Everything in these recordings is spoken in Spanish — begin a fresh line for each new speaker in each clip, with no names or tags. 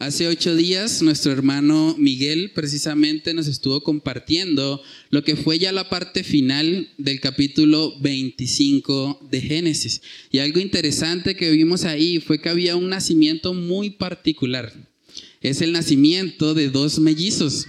Hace ocho días nuestro hermano Miguel precisamente nos estuvo compartiendo lo que fue ya la parte final del capítulo 25 de Génesis. Y algo interesante que vimos ahí fue que había un nacimiento muy particular. Es el nacimiento de dos mellizos.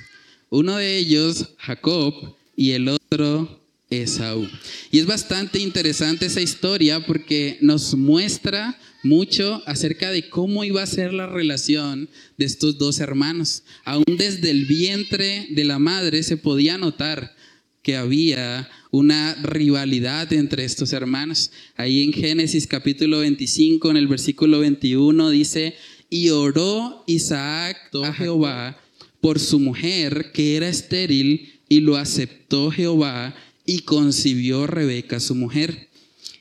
Uno de ellos, Jacob, y el otro, Esaú. Y es bastante interesante esa historia porque nos muestra mucho acerca de cómo iba a ser la relación de estos dos hermanos. Aún desde el vientre de la madre se podía notar que había una rivalidad entre estos hermanos. Ahí en Génesis capítulo 25, en el versículo 21, dice, y oró Isaac a Jehová por su mujer que era estéril, y lo aceptó Jehová, y concibió Rebeca su mujer.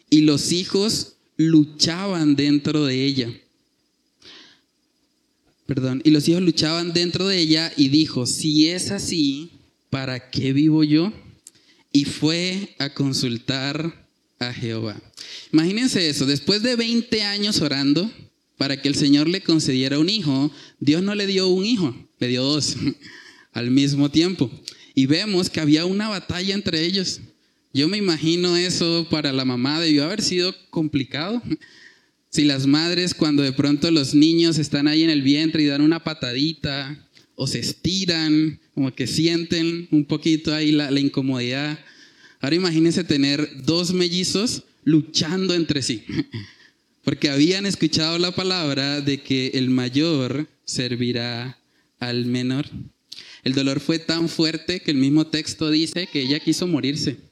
Y los hijos luchaban dentro de ella. Perdón, y los hijos luchaban dentro de ella y dijo, si es así, ¿para qué vivo yo? Y fue a consultar a Jehová. Imagínense eso, después de 20 años orando para que el Señor le concediera un hijo, Dios no le dio un hijo, le dio dos al mismo tiempo. Y vemos que había una batalla entre ellos. Yo me imagino eso para la mamá debió haber sido complicado. Si las madres cuando de pronto los niños están ahí en el vientre y dan una patadita o se estiran, como que sienten un poquito ahí la, la incomodidad. Ahora imagínense tener dos mellizos luchando entre sí, porque habían escuchado la palabra de que el mayor servirá al menor. El dolor fue tan fuerte que el mismo texto dice que ella quiso morirse.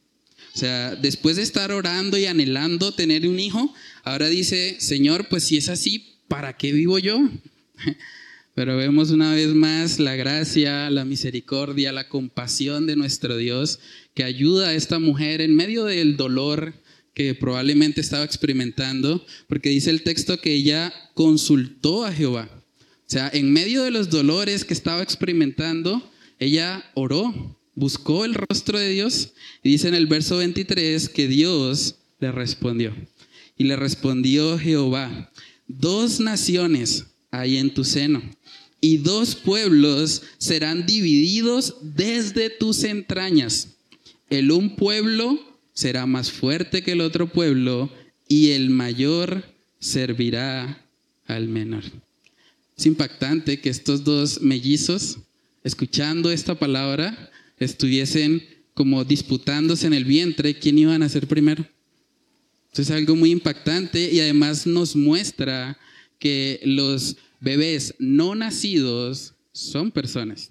O sea, después de estar orando y anhelando tener un hijo, ahora dice, Señor, pues si es así, ¿para qué vivo yo? Pero vemos una vez más la gracia, la misericordia, la compasión de nuestro Dios que ayuda a esta mujer en medio del dolor que probablemente estaba experimentando, porque dice el texto que ella consultó a Jehová. O sea, en medio de los dolores que estaba experimentando, ella oró buscó el rostro de Dios y dice en el verso 23 que Dios le respondió. Y le respondió Jehová, dos naciones hay en tu seno y dos pueblos serán divididos desde tus entrañas. El un pueblo será más fuerte que el otro pueblo y el mayor servirá al menor. Es impactante que estos dos mellizos, escuchando esta palabra, estuviesen como disputándose en el vientre quién iban a ser primero. Entonces es algo muy impactante y además nos muestra que los bebés no nacidos son personas.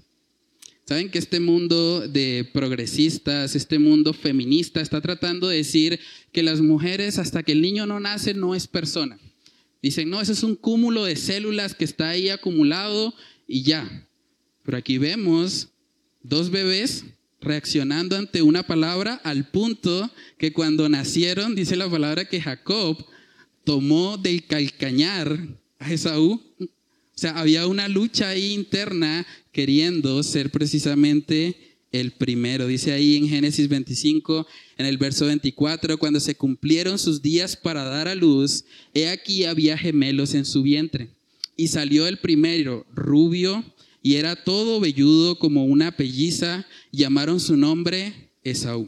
Saben que este mundo de progresistas, este mundo feminista está tratando de decir que las mujeres hasta que el niño no nace no es persona. Dicen, no, eso es un cúmulo de células que está ahí acumulado y ya. Pero aquí vemos dos bebés reaccionando ante una palabra al punto que cuando nacieron, dice la palabra que Jacob tomó del calcañar a Esaú. O sea, había una lucha ahí interna queriendo ser precisamente el primero. Dice ahí en Génesis 25, en el verso 24, cuando se cumplieron sus días para dar a luz, he aquí había gemelos en su vientre. Y salió el primero, rubio, y era todo velludo como una pelliza, llamaron su nombre Esaú.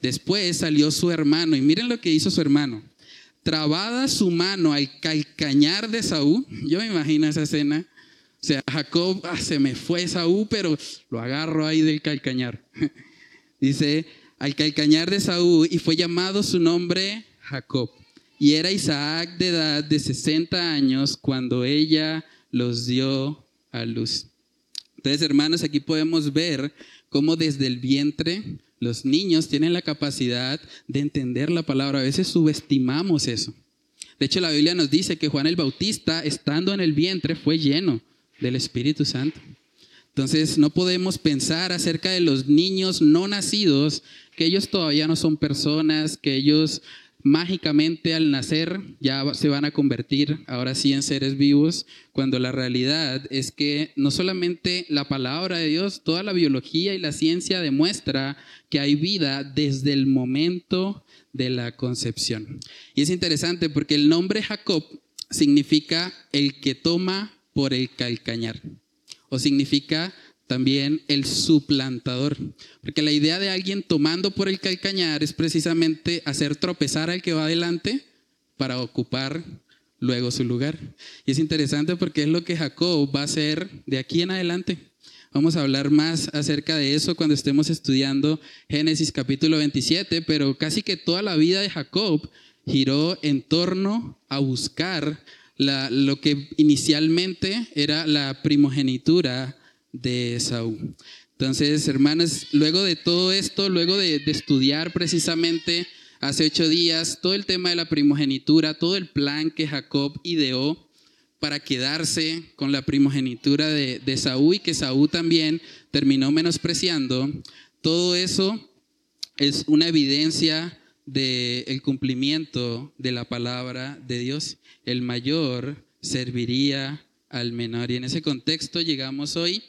Después salió su hermano, y miren lo que hizo su hermano. Trabada su mano al calcañar de Esaú, yo me imagino esa escena. O sea, Jacob, ah, se me fue Esaú, pero lo agarro ahí del calcañar. Dice, al calcañar de Esaú, y fue llamado su nombre Jacob. Y era Isaac de edad de 60 años cuando ella los dio a luz. Entonces, hermanos, aquí podemos ver cómo desde el vientre los niños tienen la capacidad de entender la palabra. A veces subestimamos eso. De hecho, la Biblia nos dice que Juan el Bautista, estando en el vientre, fue lleno del Espíritu Santo. Entonces, no podemos pensar acerca de los niños no nacidos, que ellos todavía no son personas, que ellos mágicamente al nacer ya se van a convertir ahora sí en seres vivos, cuando la realidad es que no solamente la palabra de Dios, toda la biología y la ciencia demuestra que hay vida desde el momento de la concepción. Y es interesante porque el nombre Jacob significa el que toma por el calcañar. O significa también el suplantador. Porque la idea de alguien tomando por el calcañar es precisamente hacer tropezar al que va adelante para ocupar luego su lugar. Y es interesante porque es lo que Jacob va a hacer de aquí en adelante. Vamos a hablar más acerca de eso cuando estemos estudiando Génesis capítulo 27, pero casi que toda la vida de Jacob giró en torno a buscar lo que inicialmente era la primogenitura de Saúl. Entonces, hermanos, luego de todo esto, luego de, de, estudiar precisamente hace ocho días todo el tema de la primogenitura, todo el plan que Jacob ideó para quedarse con la primogenitura de, de Saúl y que Saúl también terminó menospreciando, todo eso es una evidencia del cumplimiento de la palabra de Dios. El mayor serviría al menor. Y en ese contexto llegamos hoy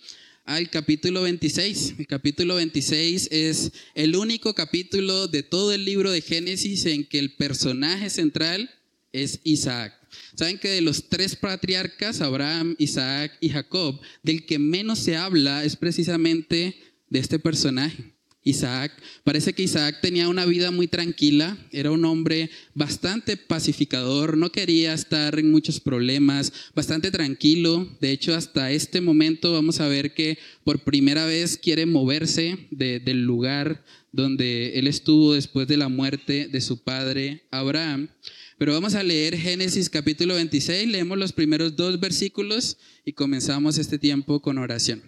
al capítulo 26. El capítulo 26 es el único capítulo de todo el libro de Génesis en que el personaje central es Isaac. Saben que de los tres patriarcas, Abraham, Isaac y Jacob, del que menos se habla es precisamente de este personaje. Isaac. Parece que Isaac tenía una vida muy tranquila, era un hombre bastante pacificador, no quería estar en muchos problemas, bastante tranquilo. De hecho, hasta este momento vamos a ver que por primera vez quiere moverse del lugar donde él estuvo después de la muerte de su padre Abraham. Pero vamos a leer Génesis capítulo 26, leemos los primeros dos versículos y comenzamos este tiempo con oración.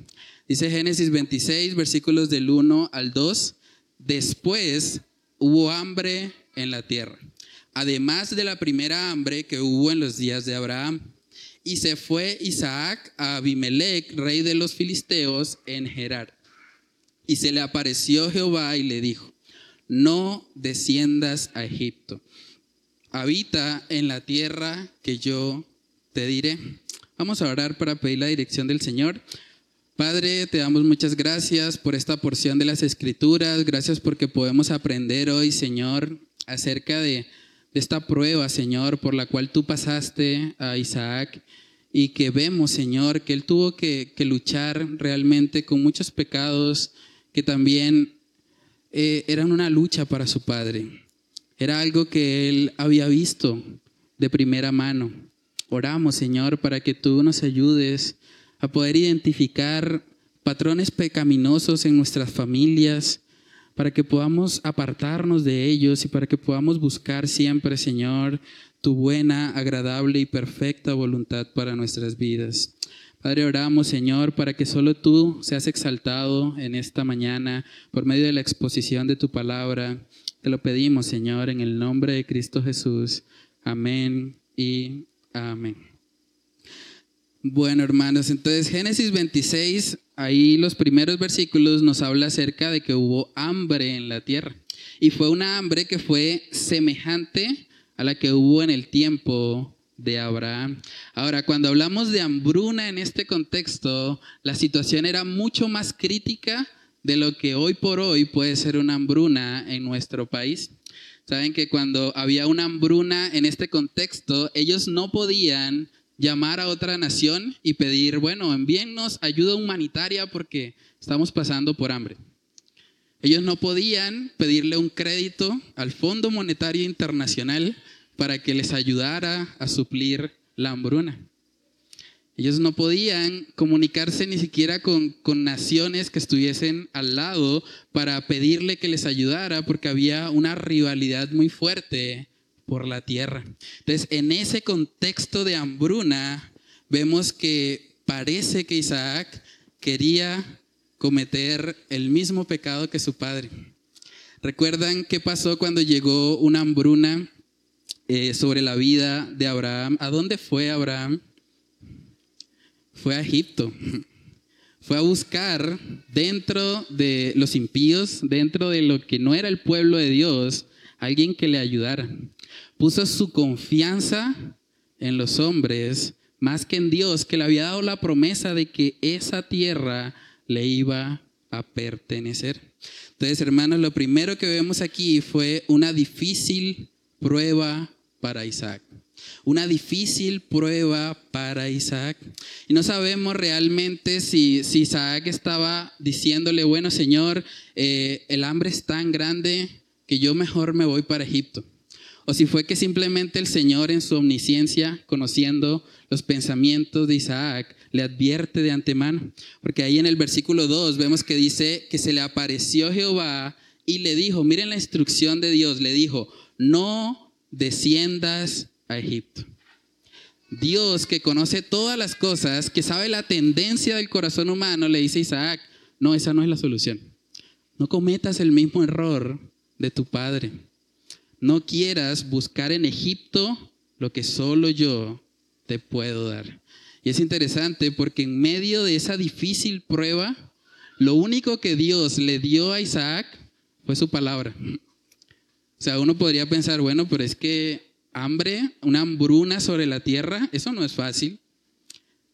Dice Génesis 26, versículos del 1 al 2. Después hubo hambre en la tierra, además de la primera hambre que hubo en los días de Abraham. Y se fue Isaac a Abimelech, rey de los filisteos, en Gerar. Y se le apareció Jehová y le dijo, no desciendas a Egipto, habita en la tierra que yo te diré. Vamos a orar para pedir la dirección del Señor. Padre, te damos muchas gracias por esta porción de las escrituras, gracias porque podemos aprender hoy, Señor, acerca de, esta prueba, Señor, por la cual tú pasaste a Isaac y que vemos, Señor, que él tuvo que, luchar realmente con muchos pecados que también eh, eran una lucha para su padre. Era algo que él había visto de primera mano. Oramos, Señor, para que tú nos ayudes a poder identificar patrones pecaminosos en nuestras familias, para que podamos apartarnos de ellos y para que podamos buscar siempre, Señor, tu buena, agradable y perfecta voluntad para nuestras vidas. Padre, oramos, Señor, para que solo tú seas exaltado en esta mañana por medio de la exposición de tu palabra. Te lo pedimos, Señor, en el nombre de Cristo Jesús. Amén y amén. Bueno, hermanos, entonces Génesis 26, ahí los primeros versículos nos habla acerca de que hubo hambre en la tierra. Y fue una hambre que fue semejante a la que hubo en el tiempo de Abraham. Ahora, cuando hablamos de hambruna en este contexto, la situación era mucho más crítica de lo que hoy por hoy puede ser una hambruna en nuestro país. Saben que cuando había una hambruna en este contexto, ellos no podían llamar a otra nación y pedir, bueno, envíennos ayuda humanitaria porque estamos pasando por hambre. Ellos no podían pedirle un crédito al Fondo Monetario Internacional para que les ayudara a suplir la hambruna. Ellos no podían comunicarse ni siquiera con, con, naciones que estuviesen al lado para pedirle que les ayudara porque había una rivalidad muy fuerte por la tierra. Entonces, en ese contexto de hambruna, vemos que parece que Isaac quería cometer el mismo pecado que su padre. ¿Recuerdan qué pasó cuando llegó una hambruna eh, sobre la vida de Abraham? ¿A dónde fue Abraham? Fue a Egipto. Fue a buscar dentro de los impíos, dentro de lo que no era el pueblo de Dios, alguien que le ayudara puso su confianza en los hombres más que en Dios, que le había dado la promesa de que esa tierra le iba a pertenecer. Entonces, hermanos, lo primero que vemos aquí fue una difícil prueba para Isaac. una difícil prueba para Isaac. Y no sabemos realmente si, si Isaac estaba diciéndole, bueno Señor, eh, el hambre es tan grande que yo mejor me voy para Egipto. O si fue que simplemente el Señor en su omnisciencia, conociendo los pensamientos de Isaac, le advierte de antemano. Porque ahí en el versículo 2 vemos que dice que se le apareció Jehová y le dijo, miren la instrucción de Dios, le dijo, no desciendas a Egipto. Dios que conoce todas las cosas, que sabe la tendencia del corazón humano, le dice a Isaac, no, esa no es la solución. No cometas el mismo error de tu padre. No quieras buscar en Egipto lo que solo yo te puedo dar. Y es interesante porque en medio de esa difícil prueba, lo único que Dios le dio a Isaac fue su palabra. O sea, uno podría pensar, bueno, pero es que hambre, una hambruna sobre la tierra, eso no es fácil.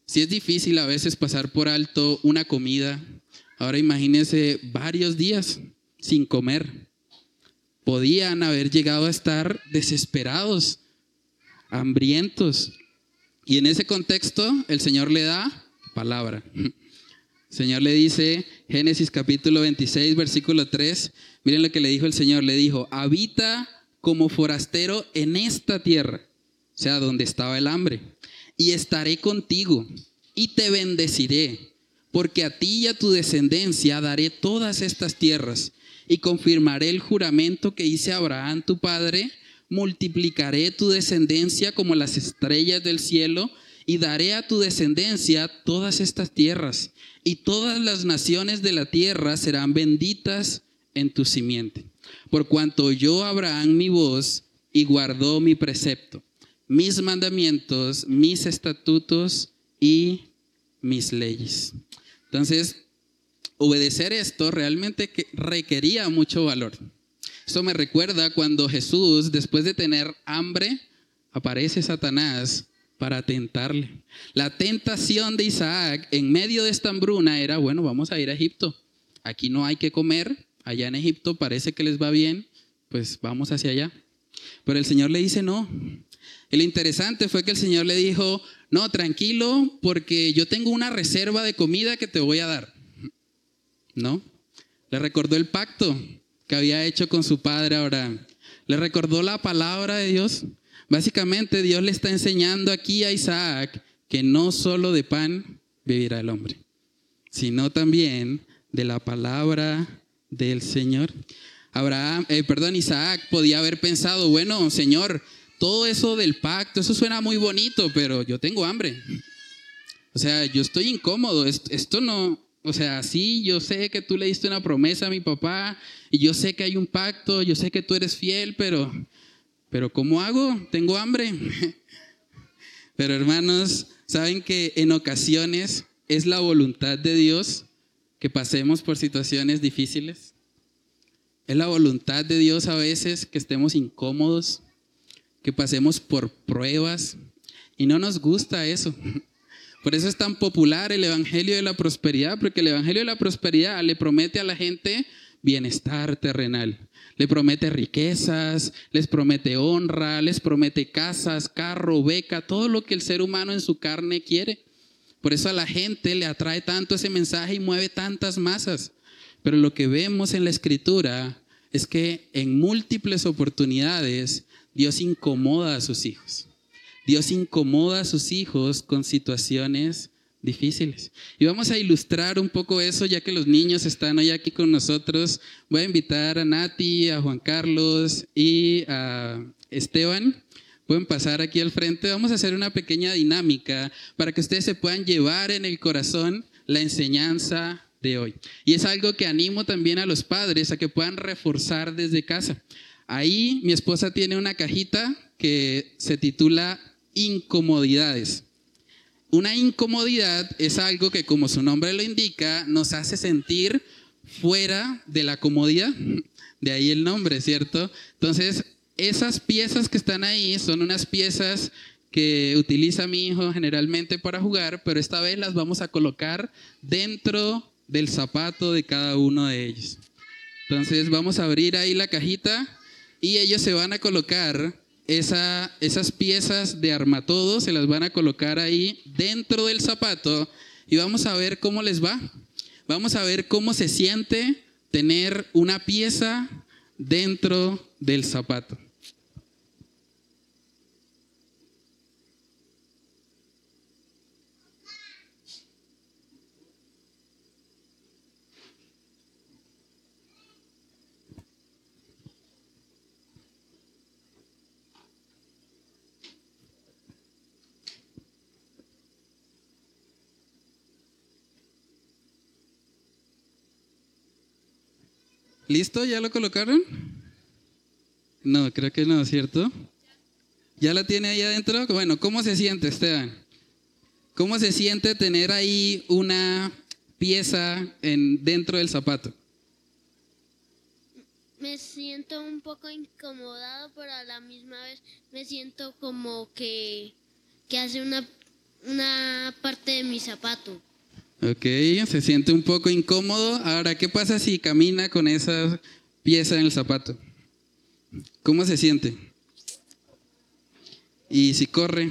Si es difícil a veces pasar por alto una comida, ahora imagínense varios días sin comer. Podían haber llegado a estar desesperados, hambrientos. Y en ese contexto el Señor le da palabra. El Señor le dice, Génesis capítulo 26, versículo 3, miren lo que le dijo el Señor, le dijo, habita como forastero en esta tierra, o sea, donde estaba el hambre, y estaré contigo y te bendeciré, porque a ti y a tu descendencia daré todas estas tierras y confirmaré el juramento que hice a Abraham tu padre, multiplicaré tu descendencia como las estrellas del cielo y daré a tu descendencia todas estas tierras, y todas las naciones de la tierra serán benditas en tu simiente por cuanto oyó Abraham mi voz y guardó mi precepto, mis mandamientos, mis estatutos y mis leyes. Entonces, obedecer esto realmente requería mucho valor. Esto me recuerda cuando Jesús, después de tener hambre, aparece Satanás para tentarle. La tentación de Isaac en medio de esta hambruna era, bueno, vamos a ir a Egipto. Aquí no hay que comer, allá en Egipto parece que les va bien, pues vamos hacia allá. Pero el Señor le dice no. El interesante fue que el Señor le dijo, no, tranquilo, porque yo tengo una reserva de comida que te voy a dar. ¿No? Le recordó el pacto que había hecho con su padre Abraham. Le recordó la palabra de Dios. Básicamente Dios le está enseñando aquí a Isaac que no solo de pan vivirá el hombre, sino también de la palabra del Señor. Abraham, eh, perdón, Isaac podía haber pensado, bueno, Señor, todo eso del pacto, eso suena muy bonito, pero yo tengo hambre. O sea, yo estoy incómodo, esto, no, o sea, sí, yo sé que tú le diste una promesa a mi papá y yo sé que hay un pacto, yo sé que tú eres fiel, pero, pero ¿cómo hago? Tengo hambre. Pero hermanos, ¿saben que en ocasiones es la voluntad de Dios que pasemos por situaciones difíciles. Es la voluntad de Dios a veces que estemos incómodos, que pasemos por pruebas y no nos gusta eso. Por eso es tan popular el Evangelio de la Prosperidad, porque el Evangelio de la Prosperidad le promete a la gente bienestar terrenal, le promete riquezas, les promete honra, les promete casas, carro, beca, todo lo que el ser humano en su carne quiere. Por eso a la gente le atrae tanto ese mensaje y mueve tantas masas. Pero lo que vemos en la escritura es que en múltiples oportunidades Dios incomoda a sus hijos. Dios incomoda a sus hijos con situaciones difíciles. Y vamos a ilustrar un poco eso, ya que los niños están hoy aquí con nosotros. Voy a invitar a Nati, a Juan Carlos y a Esteban Pueden pasar aquí al frente. Vamos a hacer una pequeña dinámica para que ustedes se puedan llevar en el corazón la enseñanza de hoy. Y es algo que animo también a los padres a que puedan reforzar desde casa. Ahí mi esposa tiene una cajita que se titula incomodidades. Una incomodidad es algo que, como su nombre lo indica, nos hace sentir fuera de la comodidad. De ahí el nombre, ¿cierto? Entonces, esas piezas que están ahí son unas piezas que utiliza mi hijo generalmente para jugar, pero esta vez las vamos a colocar dentro del zapato de cada uno de ellos. Entonces vamos a abrir ahí la cajita y ellos se van a colocar esa, esas piezas de armatodo, se las van a colocar ahí dentro del zapato y vamos a ver cómo les va. Vamos a ver cómo se siente tener una pieza dentro del zapato. ¿Listo? ¿Ya lo colocaron? No, creo que no, ¿cierto? ¿Ya la tiene ahí adentro? Bueno, ¿cómo se siente, Esteban? ¿Cómo se siente tener ahí una pieza en, dentro del zapato?
Me siento un poco incomodado, pero a la misma vez me siento como que, que hace una, una parte de mi zapato.
Ok, se siente un poco incómodo. Ahora, ¿qué pasa si camina con esa pieza en el zapato? ¿Cómo se siente? Y si corre,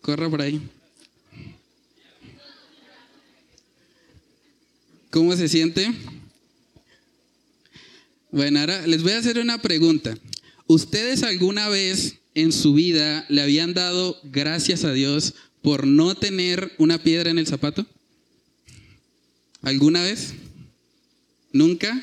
corre por ahí. ¿Cómo se siente? Bueno, ahora les voy a hacer una pregunta. ¿Ustedes alguna vez en su vida le habían dado gracias a Dios por no tener una piedra en el zapato? ¿Alguna vez? ¿Nunca?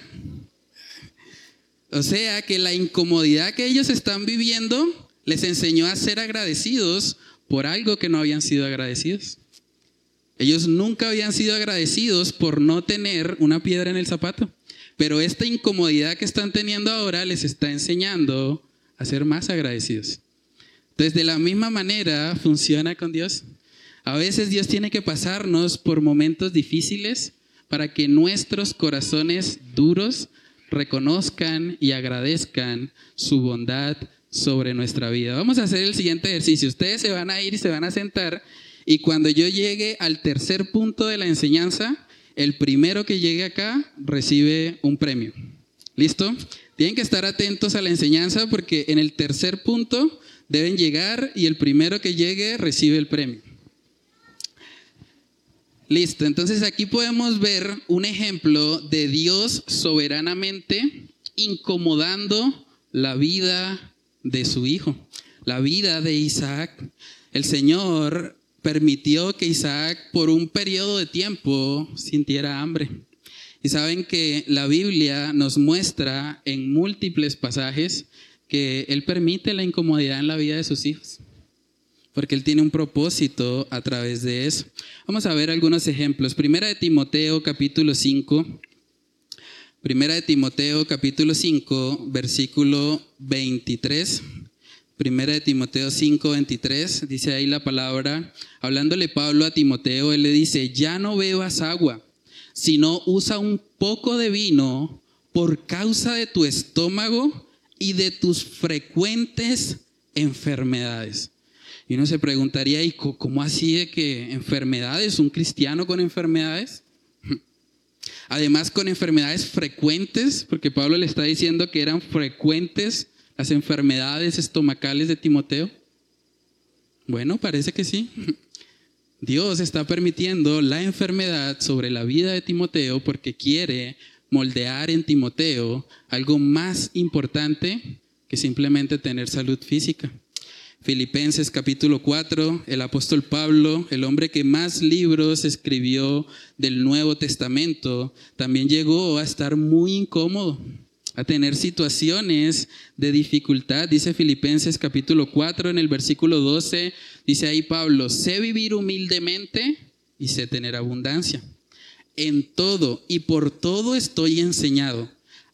O sea que la incomodidad que ellos están viviendo les enseñó a ser agradecidos por algo que no habían sido agradecidos. Ellos nunca habían sido agradecidos por no tener una piedra en el zapato. Pero esta incomodidad que están teniendo ahora les está enseñando a ser más agradecidos. Entonces, de la misma manera funciona con Dios. A veces Dios tiene que pasarnos por momentos difíciles para que nuestros corazones duros reconozcan y agradezcan su bondad sobre nuestra vida. Vamos a hacer el siguiente ejercicio. Ustedes se van a ir y se van a sentar y cuando yo llegue al tercer punto de la enseñanza, el primero que llegue acá recibe un premio. ¿Listo? Tienen que estar atentos a la enseñanza porque en el tercer punto deben llegar y el primero que llegue recibe el premio. Listo, entonces aquí podemos ver un ejemplo de Dios soberanamente incomodando la vida de su hijo, la vida de Isaac. El Señor permitió que Isaac por un periodo de tiempo sintiera hambre. Y saben que la Biblia nos muestra en múltiples pasajes que Él permite la incomodidad en la vida de sus hijos, porque Él tiene un propósito a través de eso. Vamos a ver algunos ejemplos. Primera de Timoteo capítulo 5. Primera de Timoteo capítulo 5, versículo 23. Primera de Timoteo 5, 23, dice ahí la palabra, hablándole Pablo a Timoteo, él le dice, ya no bebas agua, sino usa un poco de vino por causa de tu estómago y de tus frecuentes enfermedades. Y uno se preguntaría, ¿y cómo así de que enfermedades? ¿Un cristiano con enfermedades? Además con enfermedades frecuentes, porque Pablo le está diciendo que eran frecuentes las enfermedades estomacales de Timoteo. Bueno, parece que sí. Dios está permitiendo la enfermedad sobre la vida de Timoteo porque quiere moldear en Timoteo algo más importante que simplemente tener salud física. Filipenses capítulo 4, el apóstol Pablo, el hombre que más libros escribió del Nuevo Testamento, también llegó a estar muy incómodo, a tener situaciones de dificultad. Dice Filipenses capítulo 4 en el versículo 12, dice ahí Pablo, sé vivir humildemente y sé tener abundancia en todo y por todo estoy enseñado,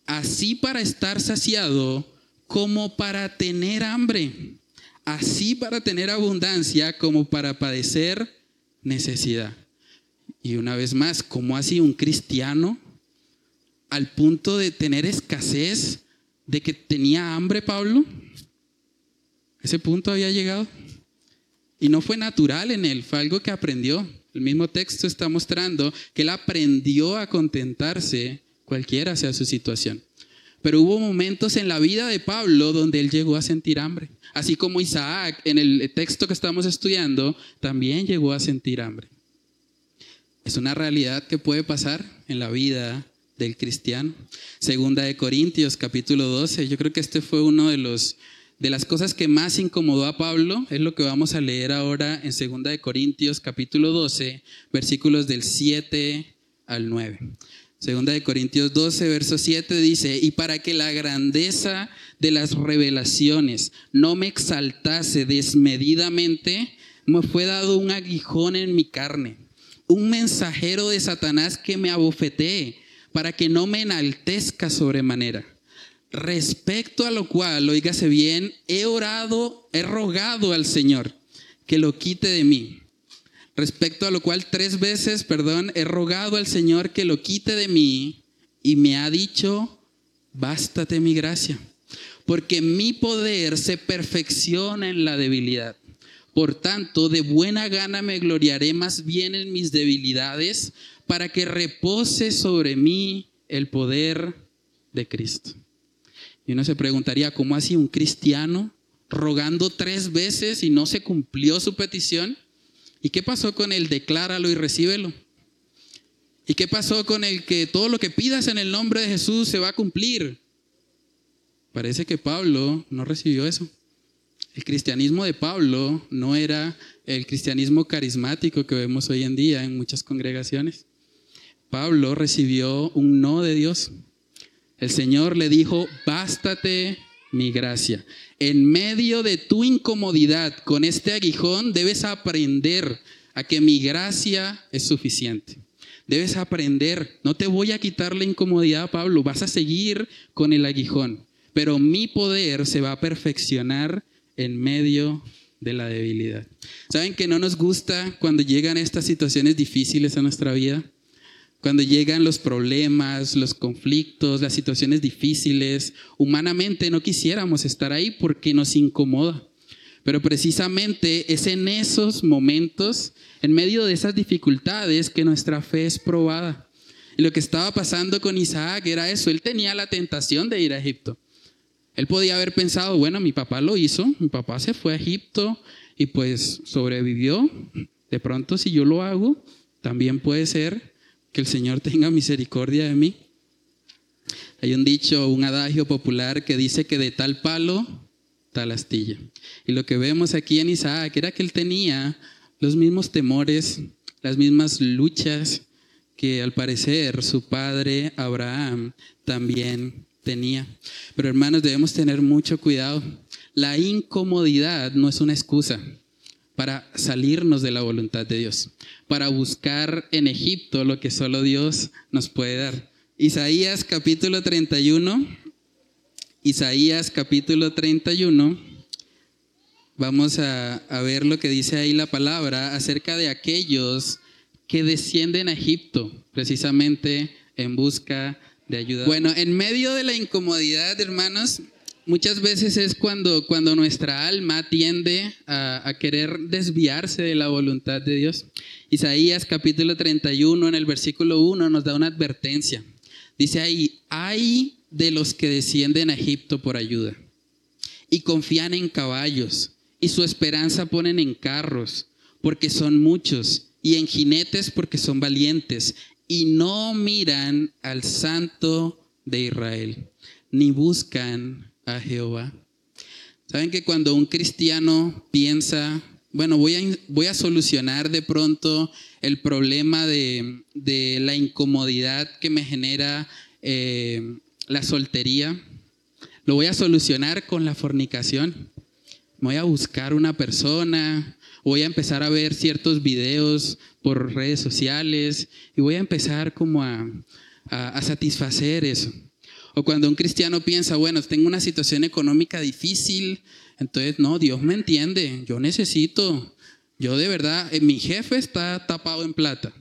así para estar saciado como para tener hambre, así para tener abundancia como para padecer necesidad. Y una vez más, ¿cómo así un cristiano al punto de tener escasez, de que tenía hambre Pablo? Ese punto había llegado. Y no fue natural en él, fue algo que aprendió. El mismo texto está mostrando que él aprendió a contentarse cualquiera sea su situación. pero hubo momentos en la vida de Pablo donde él llegó a sentir hambre. Así como Isaac, en el texto que estamos estudiando, también llegó a sentir hambre. Es una realidad que puede pasar en la vida del cristiano. Segunda de Corintios, capítulo 12. Yo creo que este fue uno de los de las cosas que más incomodó a Pablo, es lo que vamos a leer ahora en Segunda de Corintios, capítulo 12, versículos del 7 al 9. Segunda de Corintios 12, verso 7 dice, y para que la grandeza de las revelaciones no me exaltase desmedidamente, me fue dado un aguijón en mi carne, un mensajero de Satanás que me abofetee, para que no me enaltezca sobremanera. Respecto a lo cual, oígase bien, he orado, he rogado al Señor que lo quite de mí. Respecto a lo cual tres veces, perdón, he rogado al Señor que lo quite de mí y me ha dicho, bástate mi gracia, porque mi poder se perfecciona en la debilidad. Por tanto, de buena gana me gloriaré más bien en mis debilidades para que repose sobre mí el poder de Cristo. Y uno se preguntaría, ¿cómo así un cristiano rogando tres veces y no se cumplió su petición? ¿Y qué pasó con el decláralo y recíbelo? ¿Y qué pasó con el que todo lo que pidas en el nombre de Jesús se va a cumplir? Parece que Pablo no recibió eso. El cristianismo de Pablo no era el cristianismo carismático que vemos hoy en día en muchas congregaciones. Pablo recibió un no de Dios. El Señor le dijo, bástate mi gracia. En medio de tu incomodidad con este aguijón, debes aprender a que mi gracia es suficiente. Debes aprender, no te voy a quitar la incomodidad, Pablo, vas a seguir con el aguijón, pero mi poder se va a perfeccionar en medio de la debilidad. ¿Saben que no nos gusta cuando llegan estas situaciones difíciles a nuestra vida? Cuando llegan los problemas, los conflictos, las situaciones difíciles, humanamente no quisiéramos estar ahí porque nos incomoda. Pero precisamente es en esos momentos, en medio de esas dificultades, que nuestra fe es probada. Y lo que estaba pasando con Isaac era eso, él tenía la tentación de ir a Egipto. Él podía haber pensado, bueno, mi papá lo hizo, mi papá se fue a Egipto y pues sobrevivió. De pronto si yo lo hago, también puede ser que el Señor tenga misericordia de mí. Hay un dicho, un adagio popular que dice que de tal palo, tal astilla. Y lo que vemos aquí en Isaac era que él tenía los mismos temores, las mismas luchas que al parecer su padre Abraham también tenía. Pero hermanos, debemos tener mucho cuidado. La incomodidad no es una excusa para salirnos de la voluntad de Dios, para buscar en Egipto lo que solo Dios nos puede dar. Isaías capítulo 31, Isaías capítulo 31, vamos a, a, ver lo que dice ahí la palabra acerca de aquellos que descienden a Egipto, precisamente en busca de ayuda. Bueno, en medio de la incomodidad, hermanos, muchas veces es cuando, cuando nuestra alma tiende a, querer desviarse de la voluntad de Dios. Isaías capítulo 31 en el versículo 1 nos da una advertencia. Dice ahí, hay de los que descienden a Egipto por ayuda y confían en caballos y su esperanza ponen en carros porque son muchos y en jinetes porque son valientes y no miran al santo de Israel ni buscan a Jehová. Saben que cuando un cristiano piensa, bueno, voy a, voy a solucionar de pronto el problema de, la incomodidad que me genera eh, la soltería, lo voy a solucionar con la fornicación. Voy a buscar una persona, voy a empezar a ver ciertos videos por redes sociales y voy a empezar como a, a satisfacer eso. O cuando un cristiano piensa, bueno, tengo una situación económica difícil, entonces, no, Dios me entiende, yo necesito, yo de verdad, eh, mi jefe está tapado en plata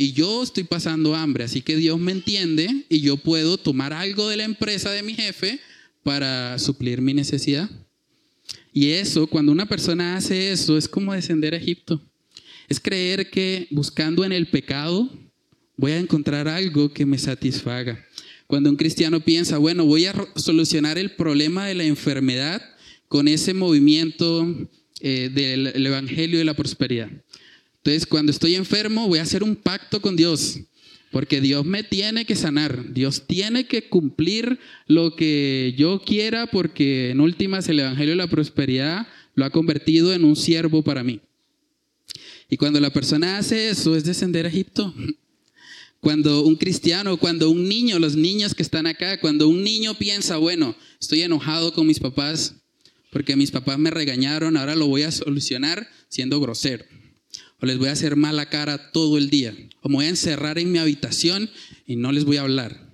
y yo estoy pasando hambre, así que Dios me entiende y yo puedo tomar algo de la empresa de mi jefe para suplir mi necesidad. Y eso, cuando una persona hace eso, es como descender a Egipto. Es creer que buscando en el pecado voy a encontrar algo que me satisfaga. Cuando un cristiano piensa, bueno, voy a solucionar el problema de la enfermedad con ese movimiento eh, del Evangelio de la Prosperidad. Entonces, cuando estoy enfermo, voy a hacer un pacto con Dios, porque Dios me tiene que sanar, Dios tiene que cumplir lo que yo quiera, porque en últimas el Evangelio de la Prosperidad lo ha convertido en un siervo para mí. Y cuando la persona hace eso, es descender a Egipto. Cuando un cristiano, cuando un niño, los niños que están acá, cuando un niño piensa, bueno, estoy enojado con mis papás porque mis papás me regañaron, ahora lo voy a solucionar siendo grosero. O les voy a hacer mala cara todo el día. O me voy a encerrar en mi habitación y no les voy a hablar.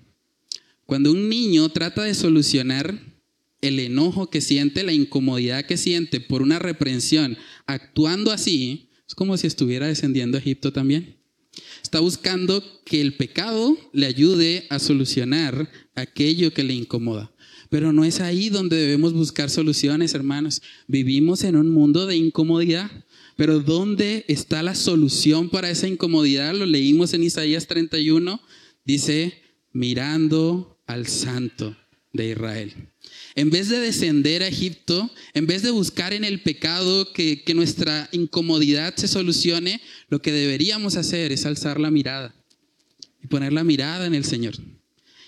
Cuando un niño trata de solucionar el enojo que siente, la incomodidad que siente por una reprensión, actuando así, es como si estuviera descendiendo a Egipto también. Está buscando que el pecado le ayude a solucionar aquello que le incomoda. Pero no es ahí donde debemos buscar soluciones, hermanos. Vivimos en un mundo de incomodidad. Pero ¿dónde está la solución para esa incomodidad? Lo leímos en Isaías 31. Dice, mirando al santo de Israel. En vez de descender a Egipto, en vez de buscar en el pecado que, nuestra incomodidad se solucione, lo que deberíamos hacer es alzar la mirada y poner la mirada en el Señor.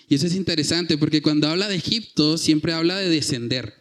Y eso es interesante porque cuando habla de Egipto siempre habla de descender,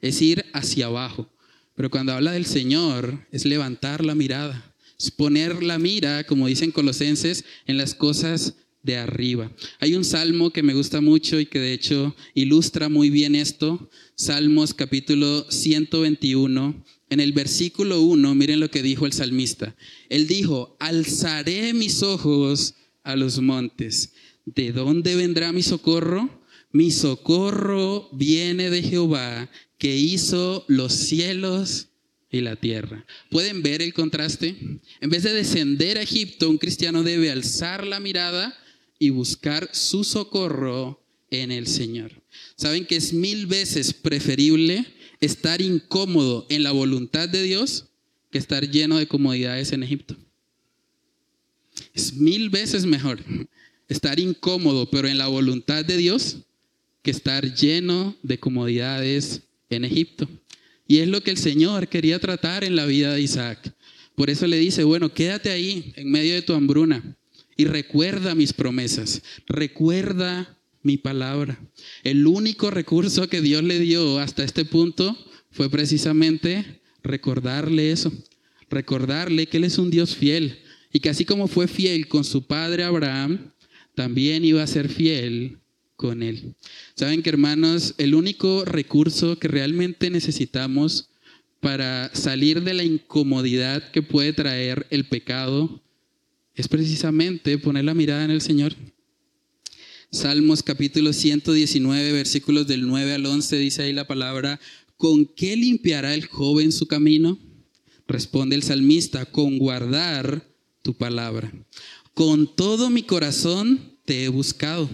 es ir hacia abajo. Pero cuando habla del Señor es levantar la mirada, es poner la mira, como dicen Colosenses, en las cosas de arriba. Hay un salmo que me gusta mucho y que de hecho ilustra muy bien esto. Salmos capítulo 121. En el versículo 1, miren lo que dijo el salmista. Él dijo, alzaré mis ojos a los montes. ¿De dónde vendrá mi socorro? Mi socorro viene de Jehová, que hizo los cielos y la tierra. ¿Pueden ver el contraste? En vez de descender a Egipto, un cristiano debe alzar la mirada y buscar su socorro en el Señor. ¿Saben que es mil veces preferible estar incómodo en la voluntad de Dios que estar lleno de comodidades en Egipto? Es mil veces mejor estar incómodo pero en la voluntad de Dios que estar lleno de comodidades en Egipto. Y es lo que el Señor quería tratar en la vida de Isaac. Por eso le dice, bueno, quédate ahí en medio de tu hambruna y recuerda mis promesas, recuerda mi palabra. El único recurso que Dios le dio hasta este punto fue precisamente recordarle eso, recordarle que Él es un Dios fiel y que así como fue fiel con su padre Abraham, también iba a ser fiel con Él. Saben que hermanos, el único recurso que realmente necesitamos para salir de la incomodidad que puede traer el pecado es precisamente poner la mirada en el Señor. Salmos capítulo 119, versículos del 9 al 11, dice ahí la palabra, ¿con qué limpiará el joven su camino? Responde el salmista, con guardar tu palabra. Con todo mi corazón te he buscado.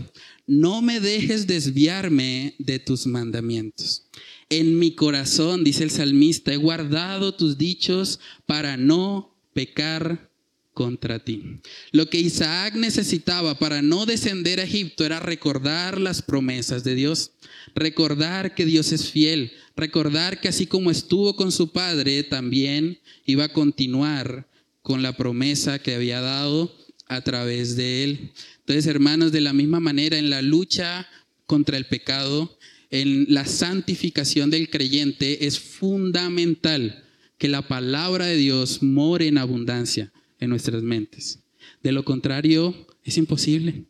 No me dejes desviarme de tus mandamientos. En mi corazón, dice el salmista, he guardado tus dichos para no pecar contra ti. Lo que Isaac necesitaba para no descender a Egipto era recordar las promesas de Dios, recordar que Dios es fiel, recordar que así como estuvo con su padre, también iba a continuar con la promesa que había dado a través de él. Entonces, hermanos, de la misma manera, en la lucha contra el pecado, en la santificación del creyente, es fundamental que la palabra de Dios more en abundancia en nuestras mentes. De lo contrario, es imposible.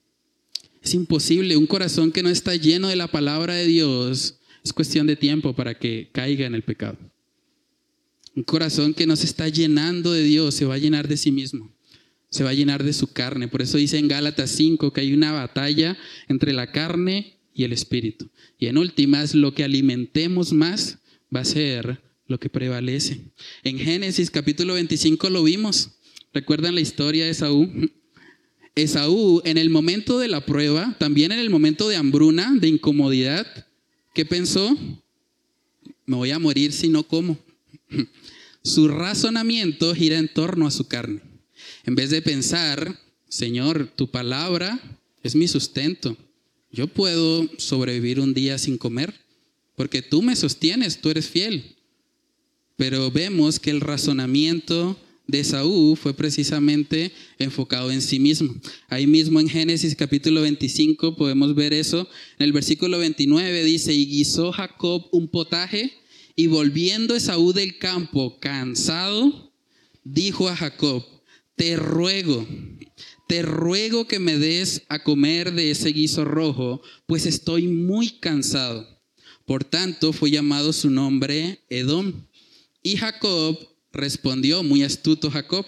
Es imposible. Un corazón que no está lleno de la palabra de Dios es cuestión de tiempo para que caiga en el pecado. Un corazón que no se está llenando de Dios se va a llenar de sí mismo. Se va a llenar de su carne. Por eso dice en Gálatas 5 que hay una batalla entre la carne y el espíritu. Y en últimas, lo que alimentemos más va a ser lo que prevalece. En Génesis capítulo 25 lo vimos. ¿Recuerdan la historia de Esaú? Esaú, en el momento de la prueba, también en el momento de hambruna, de incomodidad, ¿qué pensó? Me voy a morir si no como. Su razonamiento gira en torno a su carne. En vez de pensar, Señor, tu palabra es mi sustento, yo puedo sobrevivir un día sin comer, porque tú me sostienes, tú eres fiel. Pero vemos que el razonamiento de Saúl fue precisamente enfocado en sí mismo. Ahí mismo en Génesis capítulo 25 podemos ver eso. En el versículo 29 dice, y guisó Jacob un potaje y volviendo Esaú del campo cansado, dijo a Jacob, te ruego, te ruego que me des a comer de ese guiso rojo, pues estoy muy cansado. Por tanto, fue llamado su nombre Edom. Y Jacob respondió, muy astuto Jacob,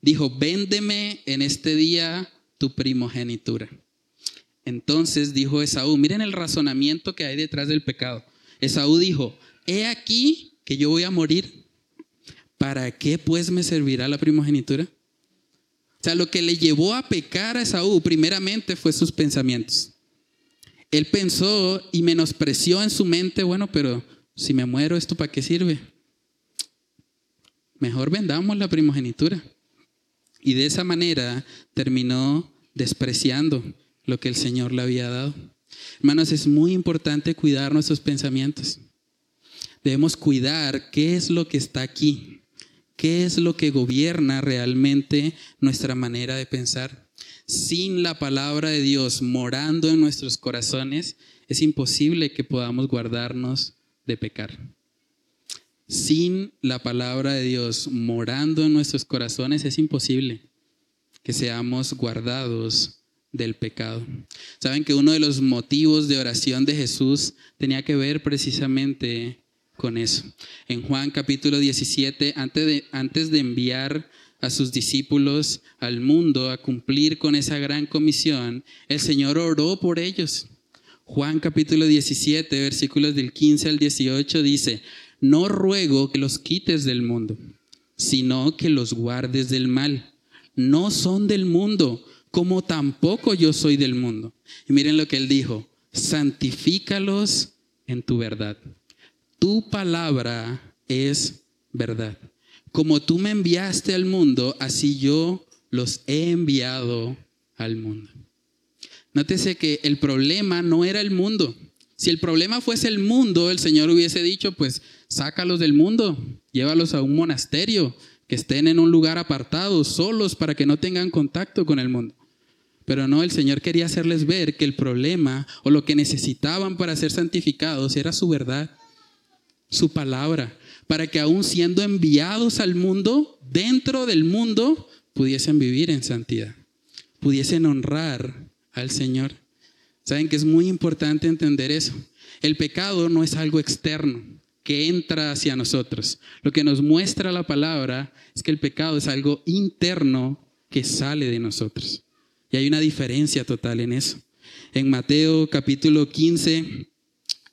dijo, véndeme en este día tu primogenitura. Entonces dijo Esaú, miren el razonamiento que hay detrás del pecado. Esaú dijo, he aquí que yo voy a morir. ¿Para qué pues me servirá la primogenitura? O sea, lo que le llevó a pecar a Esaú primeramente fue sus pensamientos. Él pensó y menospreció en su mente, bueno, pero si me muero, ¿esto para qué sirve? Mejor vendamos la primogenitura. Y de esa manera terminó despreciando lo que el Señor le había dado. Hermanos, es muy importante cuidar nuestros pensamientos. Debemos cuidar qué es lo que está aquí, qué es lo que gobierna realmente nuestra manera de pensar. Sin la palabra de Dios morando en nuestros corazones, es imposible que podamos guardarnos de pecar. Sin la palabra de Dios morando en nuestros corazones, es imposible que seamos guardados del pecado. Saben que uno de los motivos de oración de Jesús tenía que ver precisamente con eso. En Juan capítulo 17, antes de, antes de enviar a sus discípulos al mundo a cumplir con esa gran comisión, el Señor oró por ellos. Juan capítulo 17, versículos del 15 al 18 dice, no ruego que los quites del mundo, sino que los guardes del mal. No son del mundo, como tampoco yo soy del mundo. Y miren lo que él dijo, santifícalos en tu verdad tu palabra es verdad. Como tú me enviaste al mundo, así yo los he enviado al mundo. Nótese que el problema no era el mundo. Si el problema fuese el mundo, el Señor hubiese dicho, pues sácalos del mundo, llévalos a un monasterio, que estén en un lugar apartado, solos, para que no tengan contacto con el mundo. Pero no, el Señor quería hacerles ver que el problema o lo que necesitaban para ser santificados era su verdad su palabra, para que aún siendo enviados al mundo, dentro del mundo, pudiesen vivir en santidad, pudiesen honrar al Señor. Saben que es muy importante entender eso. El pecado no es algo externo que entra hacia nosotros. Lo que nos muestra la palabra es que el pecado es algo interno que sale de nosotros. Y hay una diferencia total en eso. En Mateo capítulo 15,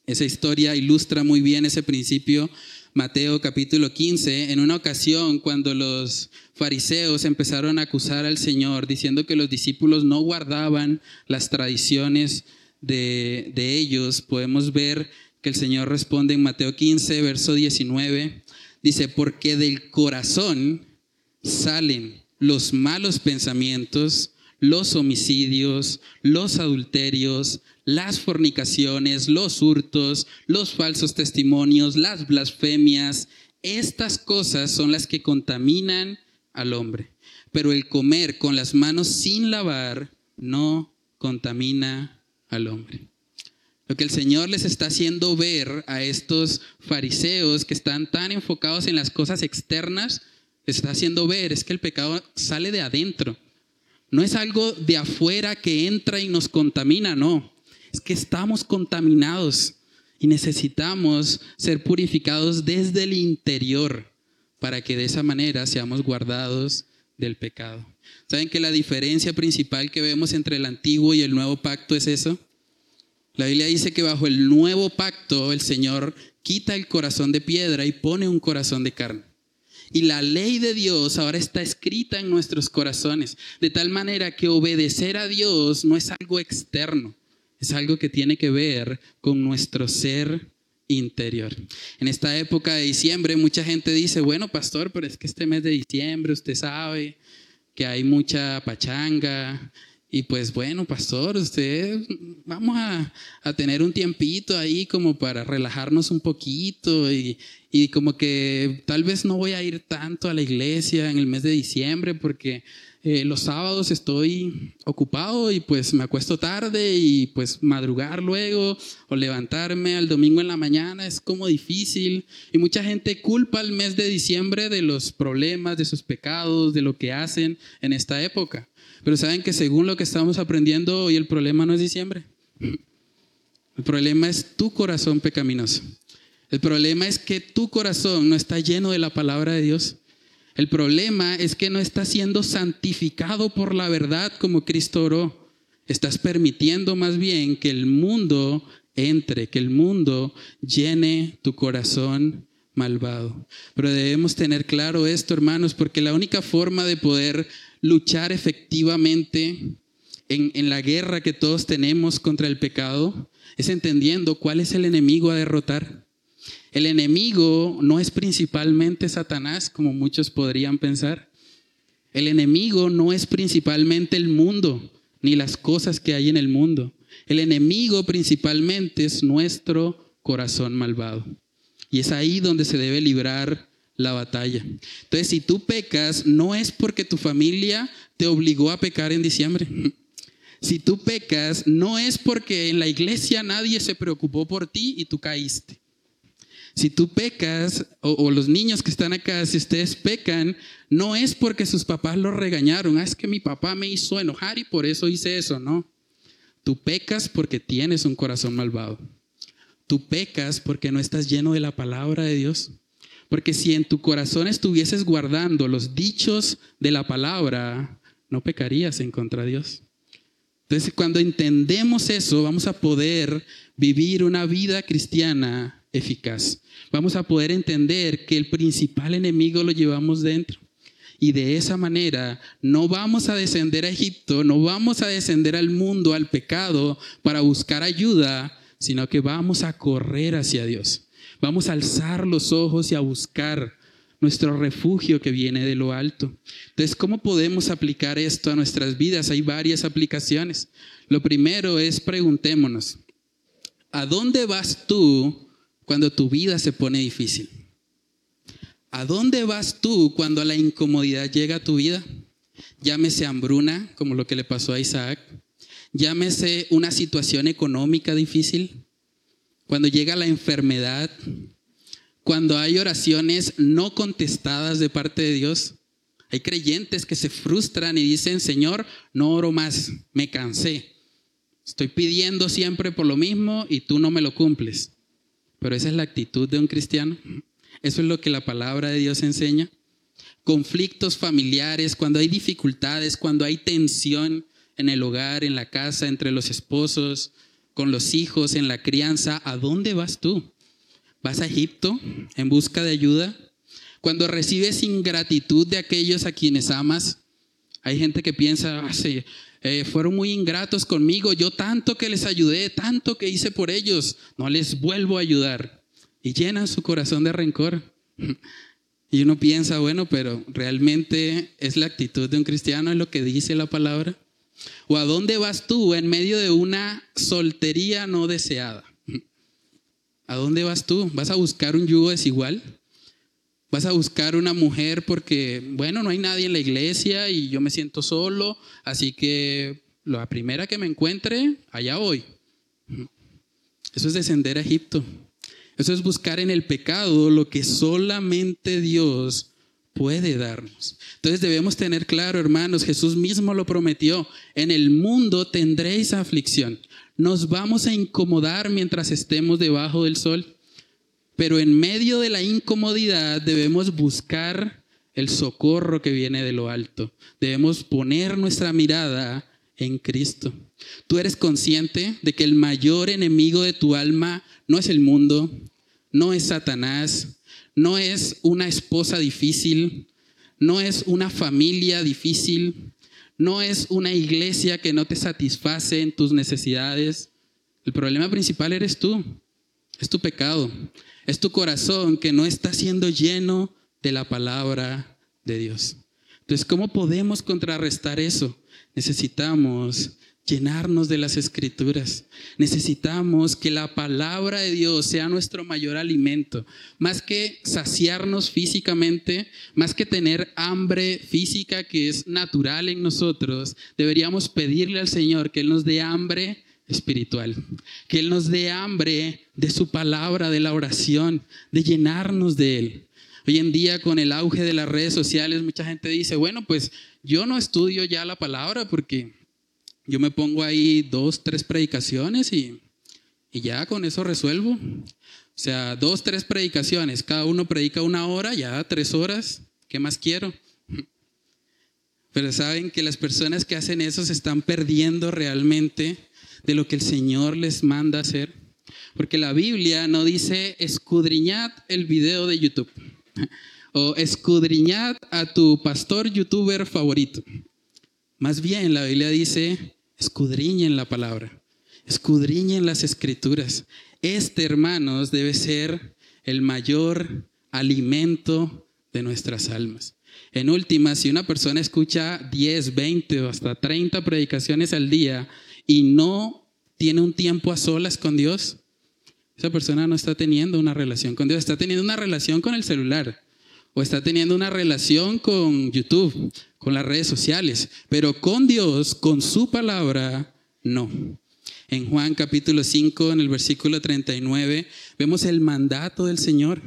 esa historia ilustra muy bien ese principio. Mateo capítulo 15, en una ocasión cuando los fariseos empezaron a acusar al Señor diciendo que los discípulos no guardaban las tradiciones de, de ellos, podemos ver que el Señor responde en Mateo 15, verso 19, dice, porque del corazón salen los malos pensamientos, los homicidios, los adulterios, las fornicaciones, los hurtos, los falsos testimonios, las blasfemias. Estas cosas son las que contaminan al hombre. Pero el comer con las manos sin lavar no contamina al hombre. Lo que el Señor les está haciendo ver a estos fariseos que están tan enfocados en las cosas externas, les está haciendo ver es que el pecado sale de adentro. No es algo de afuera que entra y nos contamina, no es que estamos contaminados y necesitamos ser purificados desde el interior para que de esa manera seamos guardados del pecado. ¿Saben que la diferencia principal que vemos entre el antiguo y el nuevo pacto es eso? La Biblia dice que bajo el nuevo pacto el Señor quita el corazón de piedra y pone un corazón de carne. Y la ley de Dios ahora está escrita en nuestros corazones, de tal manera que obedecer a Dios no es algo externo, es algo que tiene que ver con nuestro ser interior. En esta época de diciembre mucha gente dice, bueno, pastor, pero es que este mes de diciembre usted sabe que hay mucha pachanga Y pues bueno, pastor, usted, vamos a, a, tener un tiempito ahí como para relajarnos un poquito y, y, como que tal vez no voy a ir tanto a la iglesia en el mes de diciembre porque eh, los sábados estoy ocupado y pues me acuesto tarde y pues madrugar luego o levantarme al domingo en la mañana es como difícil. Y mucha gente culpa el mes de diciembre de los problemas, de sus pecados, de lo que hacen en esta época. Pero saben que según lo que estamos aprendiendo hoy, el problema no es diciembre. El problema es tu corazón pecaminoso. El problema es que tu corazón no está lleno de la palabra de Dios. El problema es que no estás siendo santificado por la verdad como Cristo oró. Estás permitiendo más bien que el mundo entre, que el mundo llene tu corazón malvado. Pero debemos tener claro esto, hermanos, porque la única forma de poder luchar efectivamente en, la guerra que todos tenemos contra el pecado es entendiendo cuál es el enemigo a derrotar. El enemigo no es principalmente Satanás, como muchos podrían pensar. El enemigo no es principalmente el mundo, ni las cosas que hay en el mundo. El enemigo principalmente es nuestro corazón malvado. Y es ahí donde se debe librar la batalla. Entonces, si tú pecas, no es porque tu familia te obligó a pecar en diciembre. Si tú pecas, no es porque en la iglesia nadie se preocupó por ti y tú caíste. Si tú pecas, o, los niños que están acá, si ustedes pecan, no es porque sus papás los regañaron. Ah, es que mi papá me hizo enojar y por eso hice eso, no. Tú pecas porque tienes un corazón malvado. Tú pecas porque no estás lleno de la palabra de Dios. Porque si en tu corazón estuvieses guardando los dichos de la palabra, no pecarías en contra de Dios. Entonces, cuando entendemos eso, vamos a poder vivir una vida cristiana eficaz. Vamos a poder entender que el principal enemigo lo llevamos dentro. Y de esa manera no vamos a descender a Egipto, no vamos a descender al mundo, al pecado, para buscar ayuda, sino que vamos a correr hacia Dios. Vamos a alzar los ojos y a buscar nuestro refugio que viene de lo alto. Entonces, ¿cómo podemos aplicar esto a nuestras vidas? Hay varias aplicaciones. Lo primero es preguntémonos, ¿a dónde vas tú cuando tu vida se pone difícil? ¿A dónde vas tú cuando la incomodidad llega a tu vida? Llámese hambruna, como lo que le pasó a Isaac. Llámese una situación económica difícil cuando llega la enfermedad, cuando hay oraciones no contestadas de parte de Dios. Hay creyentes que se frustran y dicen, Señor, no oro más, me cansé. Estoy pidiendo siempre por lo mismo y tú no me lo cumples. Pero esa es la actitud de un cristiano. Eso es lo que la palabra de Dios enseña. Conflictos familiares, cuando hay dificultades, cuando hay tensión en el hogar, en la casa, entre los esposos, con los hijos, en la crianza, ¿a dónde vas tú? ¿Vas a Egipto en busca de ayuda? Cuando recibes ingratitud de aquellos a quienes amas, hay gente que piensa, ah, eh, fueron muy ingratos conmigo, yo tanto que les ayudé, tanto que hice por ellos, no les vuelvo a ayudar. Y llenan su corazón de rencor. Y uno piensa, bueno, pero realmente es la actitud de un cristiano, es lo que dice la palabra. ¿O a dónde vas tú en medio de una soltería no deseada? ¿A dónde vas tú? ¿Vas a buscar un yugo desigual? ¿Vas a buscar una mujer porque, bueno, no hay nadie en la iglesia y yo me siento solo, así que la primera que me encuentre, allá voy? Eso es descender a Egipto. Eso es buscar en el pecado lo que solamente Dios puede darnos. Entonces debemos tener claro, hermanos, Jesús mismo lo prometió, en el mundo tendréis aflicción. Nos vamos a incomodar mientras estemos debajo del sol, pero en medio de la incomodidad debemos buscar el socorro que viene de lo alto. Debemos poner nuestra mirada en Cristo. Tú eres consciente de que el mayor enemigo de tu alma no es el mundo, no es Satanás, no es una esposa difícil, no es una familia difícil, no es una iglesia que no te satisface en tus necesidades. El problema principal eres tú, es tu pecado, es tu corazón que no está siendo lleno de la palabra de Dios. Entonces, ¿cómo podemos contrarrestar eso? Necesitamos llenarnos de las escrituras. Necesitamos que la palabra de Dios sea nuestro mayor alimento. Más que saciarnos físicamente, más que tener hambre física que es natural en nosotros, deberíamos pedirle al Señor que Él nos dé hambre espiritual, que Él nos dé hambre de su palabra, de la oración, de llenarnos de Él. Hoy en día con el auge de las redes sociales, mucha gente dice, bueno, pues yo no estudio ya la palabra porque yo me pongo ahí dos, tres predicaciones y, y ya con eso resuelvo. O sea, dos, tres predicaciones, cada uno predica una hora, ya tres horas, ¿qué más quiero? Pero saben que las personas que hacen eso se están perdiendo realmente de lo que el Señor les manda hacer. Porque la Biblia no dice escudriñad el video de YouTube o escudriñad a tu pastor youtuber favorito. Más bien la Biblia dice escudriñen la palabra, escudriñen las escrituras. Este, hermanos, debe ser el mayor alimento de nuestras almas. En última, si una persona escucha 10, 20 o hasta 30 predicaciones al día y no tiene un tiempo a solas con Dios, esa persona no está teniendo una relación con Dios, está teniendo una relación con el celular o está teniendo una relación con YouTube, con las redes sociales, pero con Dios, con su palabra, no. En Juan capítulo 5, en el versículo 39, vemos el mandato del Señor.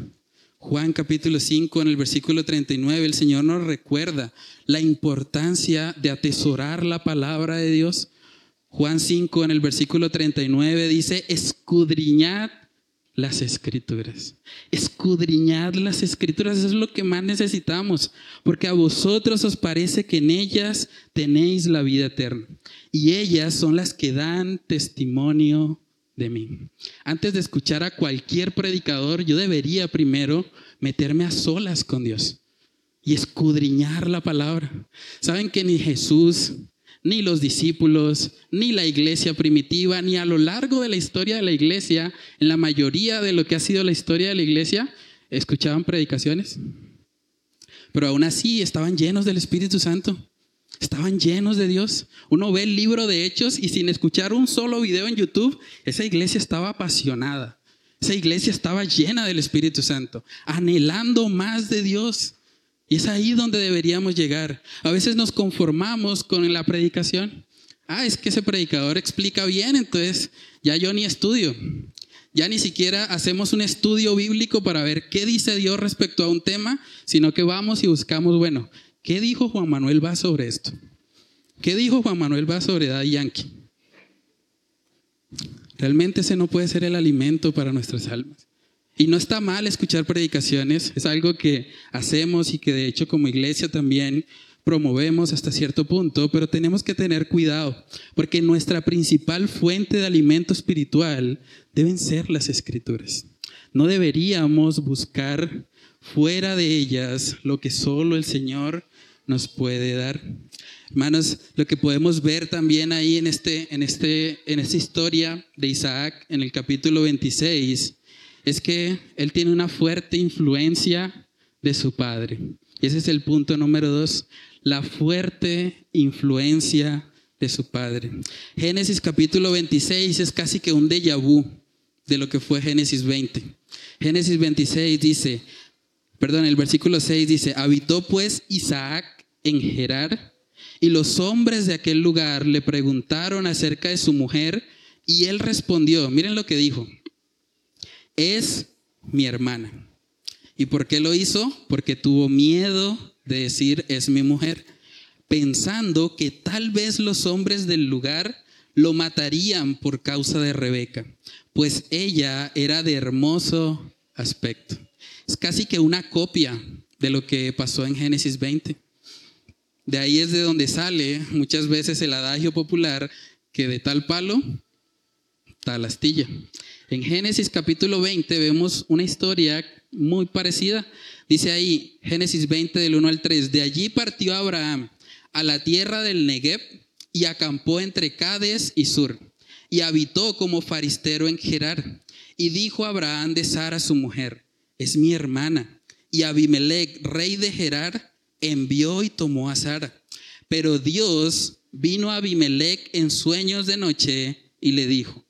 Juan capítulo 5, en el versículo 39, el Señor nos recuerda la importancia de atesorar la palabra de Dios. Juan 5, en el versículo 39, dice, escudriñad las escrituras. Escudriñad las escrituras, es lo que más necesitamos, porque a vosotros os parece que en ellas tenéis la vida eterna. Y ellas son las que dan testimonio de mí. Antes de escuchar a cualquier predicador, yo debería primero meterme a solas con Dios y escudriñar la palabra. Saben que ni Jesús ni los discípulos, ni la iglesia primitiva, ni a lo largo de la historia de la iglesia, en la mayoría de lo que ha sido la historia de la iglesia, escuchaban predicaciones. Pero aún así estaban llenos del Espíritu Santo. Estaban llenos de Dios. Uno ve el libro de Hechos y sin escuchar un solo video en YouTube, esa iglesia estaba apasionada. Esa iglesia estaba llena del Espíritu Santo, anhelando más de Dios. Y es ahí donde deberíamos llegar. A veces nos conformamos con la predicación. Ah, es que ese predicador explica bien, entonces ya yo ni estudio. Ya ni siquiera hacemos un estudio bíblico para ver qué dice Dios respecto a un tema, sino que vamos y buscamos, bueno, ¿qué dijo Juan Manuel va sobre esto? ¿Qué dijo Juan Manuel va sobre Daddy Yankee? Realmente ese no puede ser el alimento para nuestras almas. Y no está mal escuchar predicaciones, es algo que hacemos y que de hecho como iglesia también promovemos hasta cierto punto, pero tenemos que tener cuidado, porque nuestra principal fuente de alimento espiritual deben ser las escrituras. No deberíamos buscar fuera de ellas lo que solo el Señor nos puede dar. Hermanos, lo que podemos ver también ahí en, este, en, este, en esta historia de Isaac, en el capítulo 26, es que él tiene una fuerte influencia de su padre. Y ese es el punto número dos, la fuerte influencia de su padre. Génesis capítulo 26 es casi que un déjà vu de lo que fue Génesis 20. Génesis 26 dice, perdón, el versículo 6 dice, habitó pues Isaac en Gerar y los hombres de aquel lugar le preguntaron acerca de su mujer y él respondió, miren lo que dijo, es mi hermana. ¿Y por qué lo hizo? Porque tuvo miedo de decir es mi mujer, pensando que tal vez los hombres del lugar lo matarían por causa de Rebeca, pues ella era de hermoso aspecto. Es casi que una copia de lo que pasó en Génesis 20. De ahí es de donde sale muchas veces el adagio popular que de tal palo, tal astilla. En Génesis capítulo 20 vemos una historia muy parecida. Dice ahí, Génesis 20 del 1 al 3, de allí partió Abraham a la tierra del Negev y acampó entre Cades y Sur y habitó como faristero en Gerar. Y dijo Abraham de Sara su mujer, es mi hermana. Y Abimelech, rey de Gerar, envió y tomó a Sara. Pero Dios vino a Abimelech en sueños de noche y le dijo,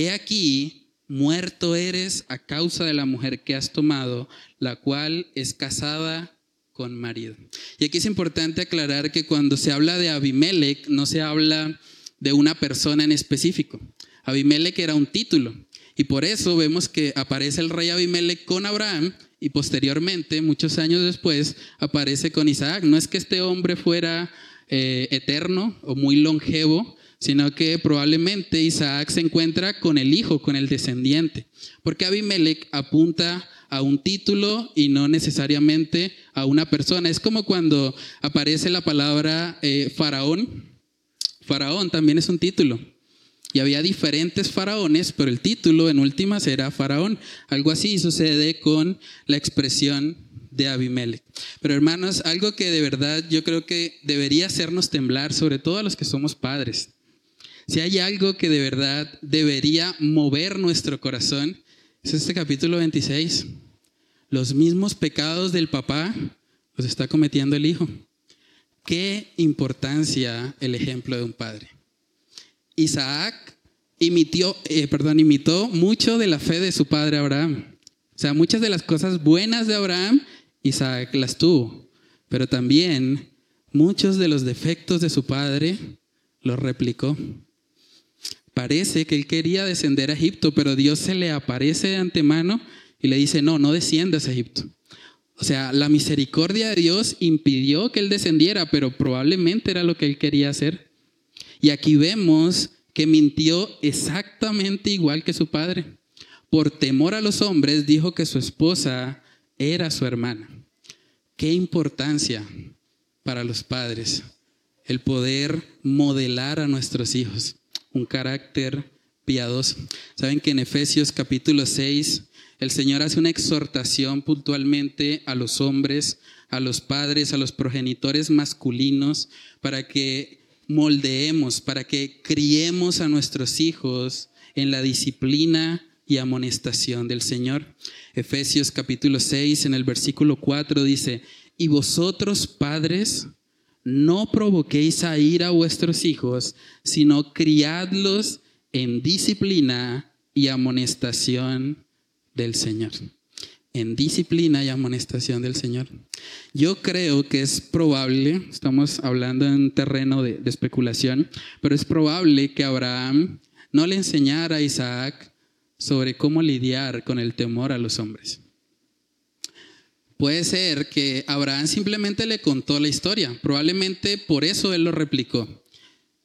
he aquí, muerto eres a causa de la mujer que has tomado, la cual es casada con marido. Y aquí es importante aclarar que cuando se habla de Abimelech no se habla de una persona en específico. Abimelech era un título y por eso vemos que aparece el rey Abimelech con Abraham y posteriormente, muchos años después, aparece con Isaac. No es que este hombre fuera eh, eterno o muy longevo, sino que probablemente Isaac se encuentra con el hijo, con el descendiente, porque Abimelech apunta a un título y no necesariamente a una persona. Es como cuando aparece la palabra eh, faraón. Faraón también es un título. Y había diferentes faraones, pero el título en últimas era faraón. Algo así sucede con la expresión de Abimelech. Pero hermanos, algo que de verdad yo creo que debería hacernos temblar, sobre todo a los que somos padres. Si hay algo que de verdad debería mover nuestro corazón, es este capítulo 26. Los mismos pecados del papá los está cometiendo el hijo. Qué importancia el ejemplo de un padre. Isaac imitó, eh, perdón, imitó mucho de la fe de su padre Abraham. O sea, muchas de las cosas buenas de Abraham, Isaac las tuvo. Pero también muchos de los defectos de su padre los replicó. Parece que él quería descender a Egipto, pero Dios se le aparece de antemano y le dice, no, no desciendas a Egipto. O sea, la misericordia de Dios impidió que él descendiera, pero probablemente era lo que él quería hacer. Y aquí vemos que mintió exactamente igual que su padre. Por temor a los hombres dijo que su esposa era su hermana. Qué importancia para los padres el poder modelar a nuestros hijos un carácter piadoso. Saben que en Efesios capítulo 6 el Señor hace una exhortación puntualmente a los hombres, a los padres, a los progenitores masculinos, para que moldeemos, para que criemos a nuestros hijos en la disciplina y amonestación del Señor. Efesios capítulo 6 en el versículo 4 dice, y vosotros padres, no provoquéis a ir a vuestros hijos, sino criadlos en disciplina y amonestación del Señor en disciplina y amonestación del Señor. Yo creo que es probable, estamos hablando en terreno de, especulación, pero es probable que Abraham no le enseñara a Isaac sobre cómo lidiar con el temor a los hombres. Puede ser que Abraham simplemente le contó la historia, probablemente por eso él lo replicó,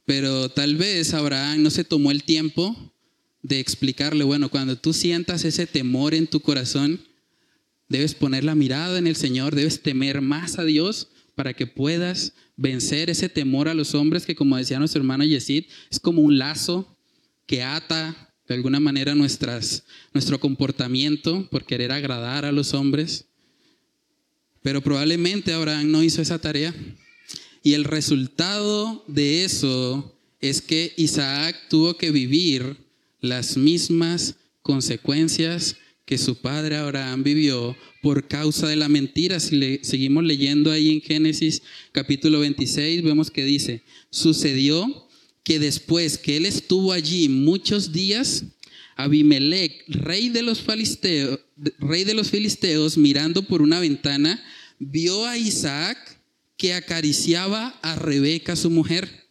pero tal vez Abraham no se tomó el tiempo de explicarle, bueno, cuando tú sientas ese temor en tu corazón, Debes poner la mirada en el Señor, debes temer más a Dios para que puedas vencer ese temor a los hombres que, como decía nuestro hermano Yesid, es como un lazo que ata de alguna manera nuestras, nuestro comportamiento por querer agradar a los hombres. Pero probablemente Abraham no hizo esa tarea. Y el resultado de eso es que Isaac tuvo que vivir las mismas consecuencias que su padre Abraham vivió por causa de la mentira. Si le, seguimos leyendo ahí en Génesis capítulo 26, vemos que dice, sucedió que después que él estuvo allí muchos días, Abimelech, rey de los filisteos, mirando por una ventana, vio a Isaac que acariciaba a Rebeca, su mujer,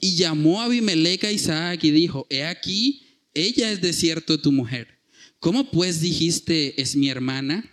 y llamó a Abimelech a Isaac y dijo, he aquí, ella es de cierto tu mujer. ¿Cómo pues dijiste es mi hermana?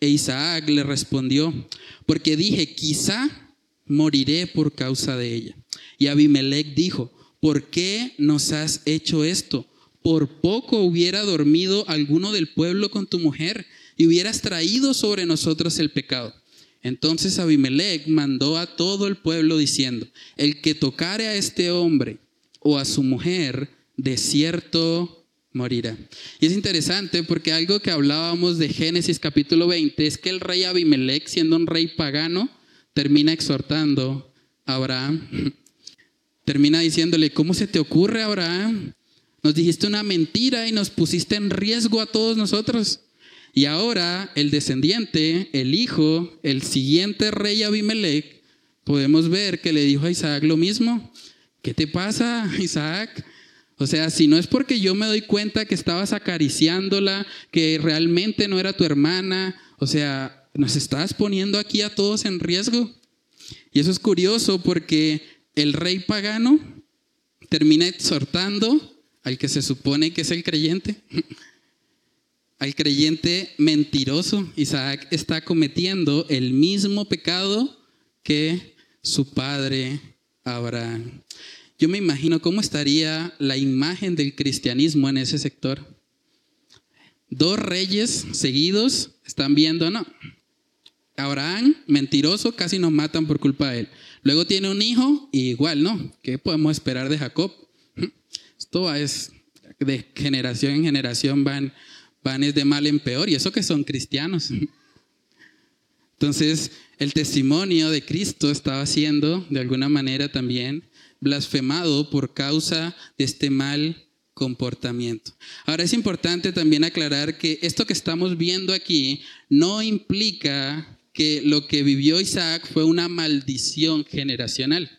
E Isaac le respondió, porque dije, quizá moriré por causa de ella. Y Abimelech dijo, ¿por qué nos has hecho esto? Por poco hubiera dormido alguno del pueblo con tu mujer y hubieras traído sobre nosotros el pecado. Entonces Abimelech mandó a todo el pueblo diciendo, el que tocare a este hombre o a su mujer, de cierto morirá. Y es interesante porque algo que hablábamos de Génesis capítulo 20 es que el rey Abimelech, siendo un rey pagano, termina exhortando a Abraham. Termina diciéndole, ¿cómo se te ocurre, Abraham? Nos dijiste una mentira y nos pusiste en riesgo a todos nosotros. Y ahora el descendiente, el hijo, el siguiente rey Abimelech, podemos ver que le dijo a Isaac lo mismo. ¿Qué te pasa, Isaac? O sea, si no es porque yo me doy cuenta que estabas acariciándola, que realmente no era tu hermana, o sea, nos estás poniendo aquí a todos en riesgo. Y eso es curioso porque el rey pagano termina exhortando al que se supone que es el creyente, al creyente mentiroso. Isaac está cometiendo el mismo pecado que su padre Abraham. Yo me imagino cómo estaría la imagen del cristianismo en ese sector. Dos reyes seguidos están viendo, no. Abraham, mentiroso, casi nos matan por culpa de él. Luego tiene un hijo y igual, ¿no? ¿Qué podemos esperar de Jacob? Esto es de generación en generación van, van es de mal en peor y eso que son cristianos. Entonces, el testimonio de Cristo estaba siendo de alguna manera también blasfemado por causa de este mal comportamiento. Ahora es importante también aclarar que esto que estamos viendo aquí no implica que lo que vivió Isaac fue una maldición generacional.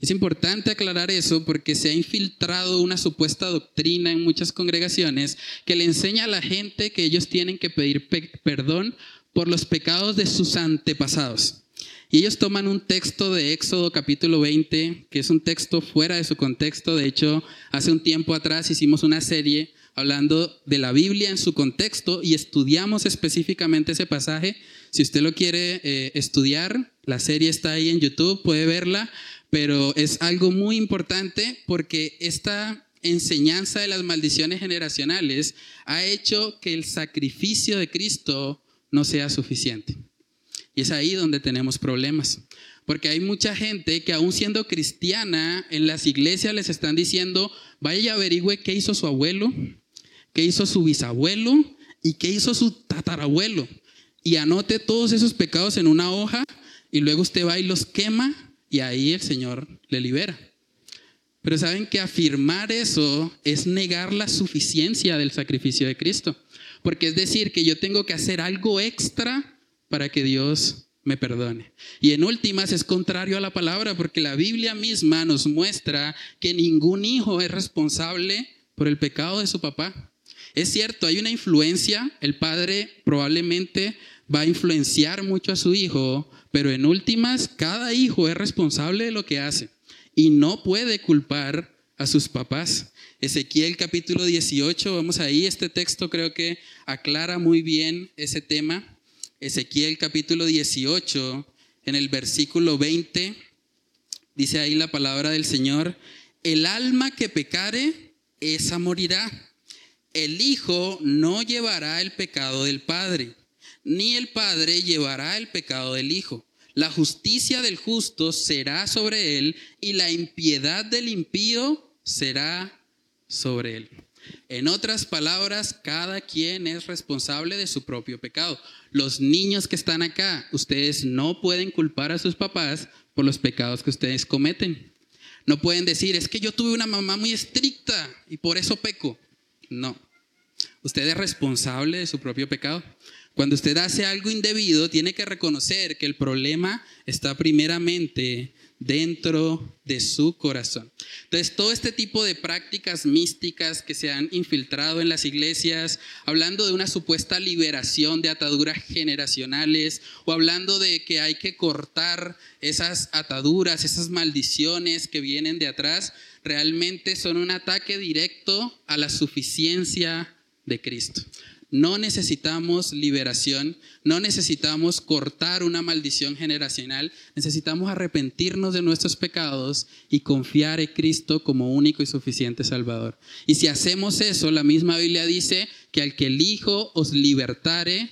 Es importante aclarar eso porque se ha infiltrado una supuesta doctrina en muchas congregaciones que le enseña a la gente que ellos tienen que pedir perdón por los pecados de sus antepasados. Y ellos toman un texto de Éxodo capítulo 20, que es un texto fuera de su contexto. De hecho, hace un tiempo atrás hicimos una serie hablando de la Biblia en su contexto y estudiamos específicamente ese pasaje. Si usted lo quiere eh, estudiar, la serie está ahí en YouTube, puede verla, pero es algo muy importante porque esta enseñanza de las maldiciones generacionales ha hecho que el sacrificio de Cristo no sea suficiente. Y es ahí donde tenemos problemas. Porque hay mucha gente que aún siendo cristiana, en las iglesias les están diciendo, vaya y averigüe qué hizo su abuelo, qué hizo su bisabuelo y qué hizo su tatarabuelo. Y anote todos esos pecados en una hoja y luego usted va y los quema y ahí el Señor le libera. Pero saben que afirmar eso es negar la suficiencia del sacrificio de Cristo. Porque es decir, que yo tengo que hacer algo extra para que Dios me perdone. Y en últimas es contrario a la palabra, porque la Biblia misma nos muestra que ningún hijo es responsable por el pecado de su papá. Es cierto, hay una influencia, el padre probablemente va a influenciar mucho a su hijo, pero en últimas cada hijo es responsable de lo que hace y no puede culpar a sus papás. Ezequiel capítulo 18, vamos ahí, este texto creo que aclara muy bien ese tema. Ezequiel capítulo 18, en el versículo 20, dice ahí la palabra del Señor, el alma que pecare, esa morirá el Hijo no llevará el pecado del Padre, ni el Padre llevará el pecado del Hijo. La justicia del justo será sobre él y la impiedad del impío será sobre él. En otras palabras, cada quien es responsable de su propio pecado. Los niños que están acá, ustedes no pueden culpar a sus papás por los pecados que ustedes cometen. No pueden decir, es que yo tuve una mamá muy estricta y por eso peco. No, Usted es responsable de su propio pecado. Cuando usted hace algo indebido, tiene que reconocer que el problema está primeramente dentro de su corazón. Entonces, todo este tipo de prácticas místicas que se han infiltrado en las iglesias, hablando de una supuesta liberación de ataduras generacionales o hablando de que hay que cortar esas ataduras, esas maldiciones que vienen de atrás, realmente son un ataque directo a la suficiencia de Cristo. No necesitamos liberación, no necesitamos cortar una maldición generacional, necesitamos arrepentirnos de nuestros pecados y confiar en Cristo como único y suficiente Salvador. Y si hacemos eso, la misma Biblia dice que al que el Hijo os libertare,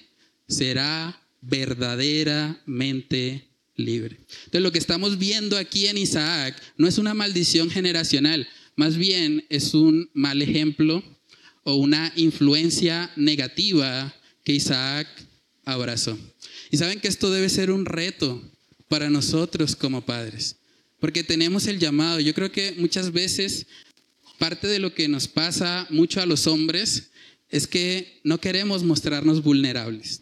será verdaderamente libre. Entonces lo que estamos viendo aquí en Isaac no es una maldición generacional, más bien es un mal ejemplo o una influencia negativa que Isaac abrazó. Y saben que esto debe ser un reto para nosotros como padres, porque tenemos el llamado. Yo creo que muchas veces parte de lo que nos pasa mucho a los hombres es que no queremos mostrarnos vulnerables.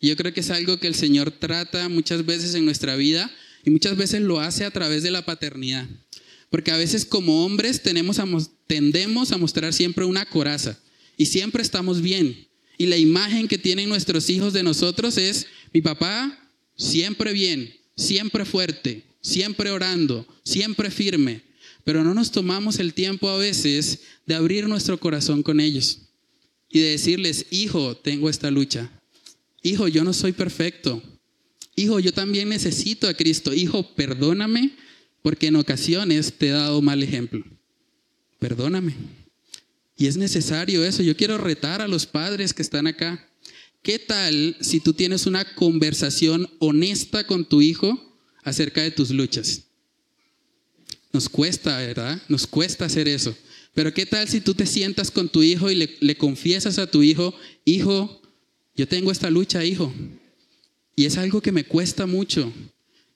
Yo creo que es algo que el Señor trata muchas veces en nuestra vida y muchas veces lo hace a través de la paternidad. Porque a veces como hombres tendemos a mostrar siempre una coraza y siempre estamos bien. Y la imagen que tienen nuestros hijos de nosotros es mi papá siempre bien, siempre fuerte, siempre orando, siempre firme. Pero no nos tomamos el tiempo a veces de abrir nuestro corazón con ellos y de decirles, hijo, tengo esta lucha. Hijo, yo no soy perfecto. Hijo, yo también necesito a Cristo. Hijo, perdóname porque en ocasiones te he dado mal ejemplo. Perdóname. Y es necesario eso. Yo quiero retar a los padres que están acá. ¿Qué tal si tú tienes una conversación honesta con tu hijo acerca de tus luchas? Nos cuesta, ¿verdad? Nos cuesta hacer eso. Pero ¿qué tal si tú te sientas con tu hijo y le, le confiesas a tu hijo, hijo, yo tengo esta lucha, hijo. Y es algo que me cuesta mucho.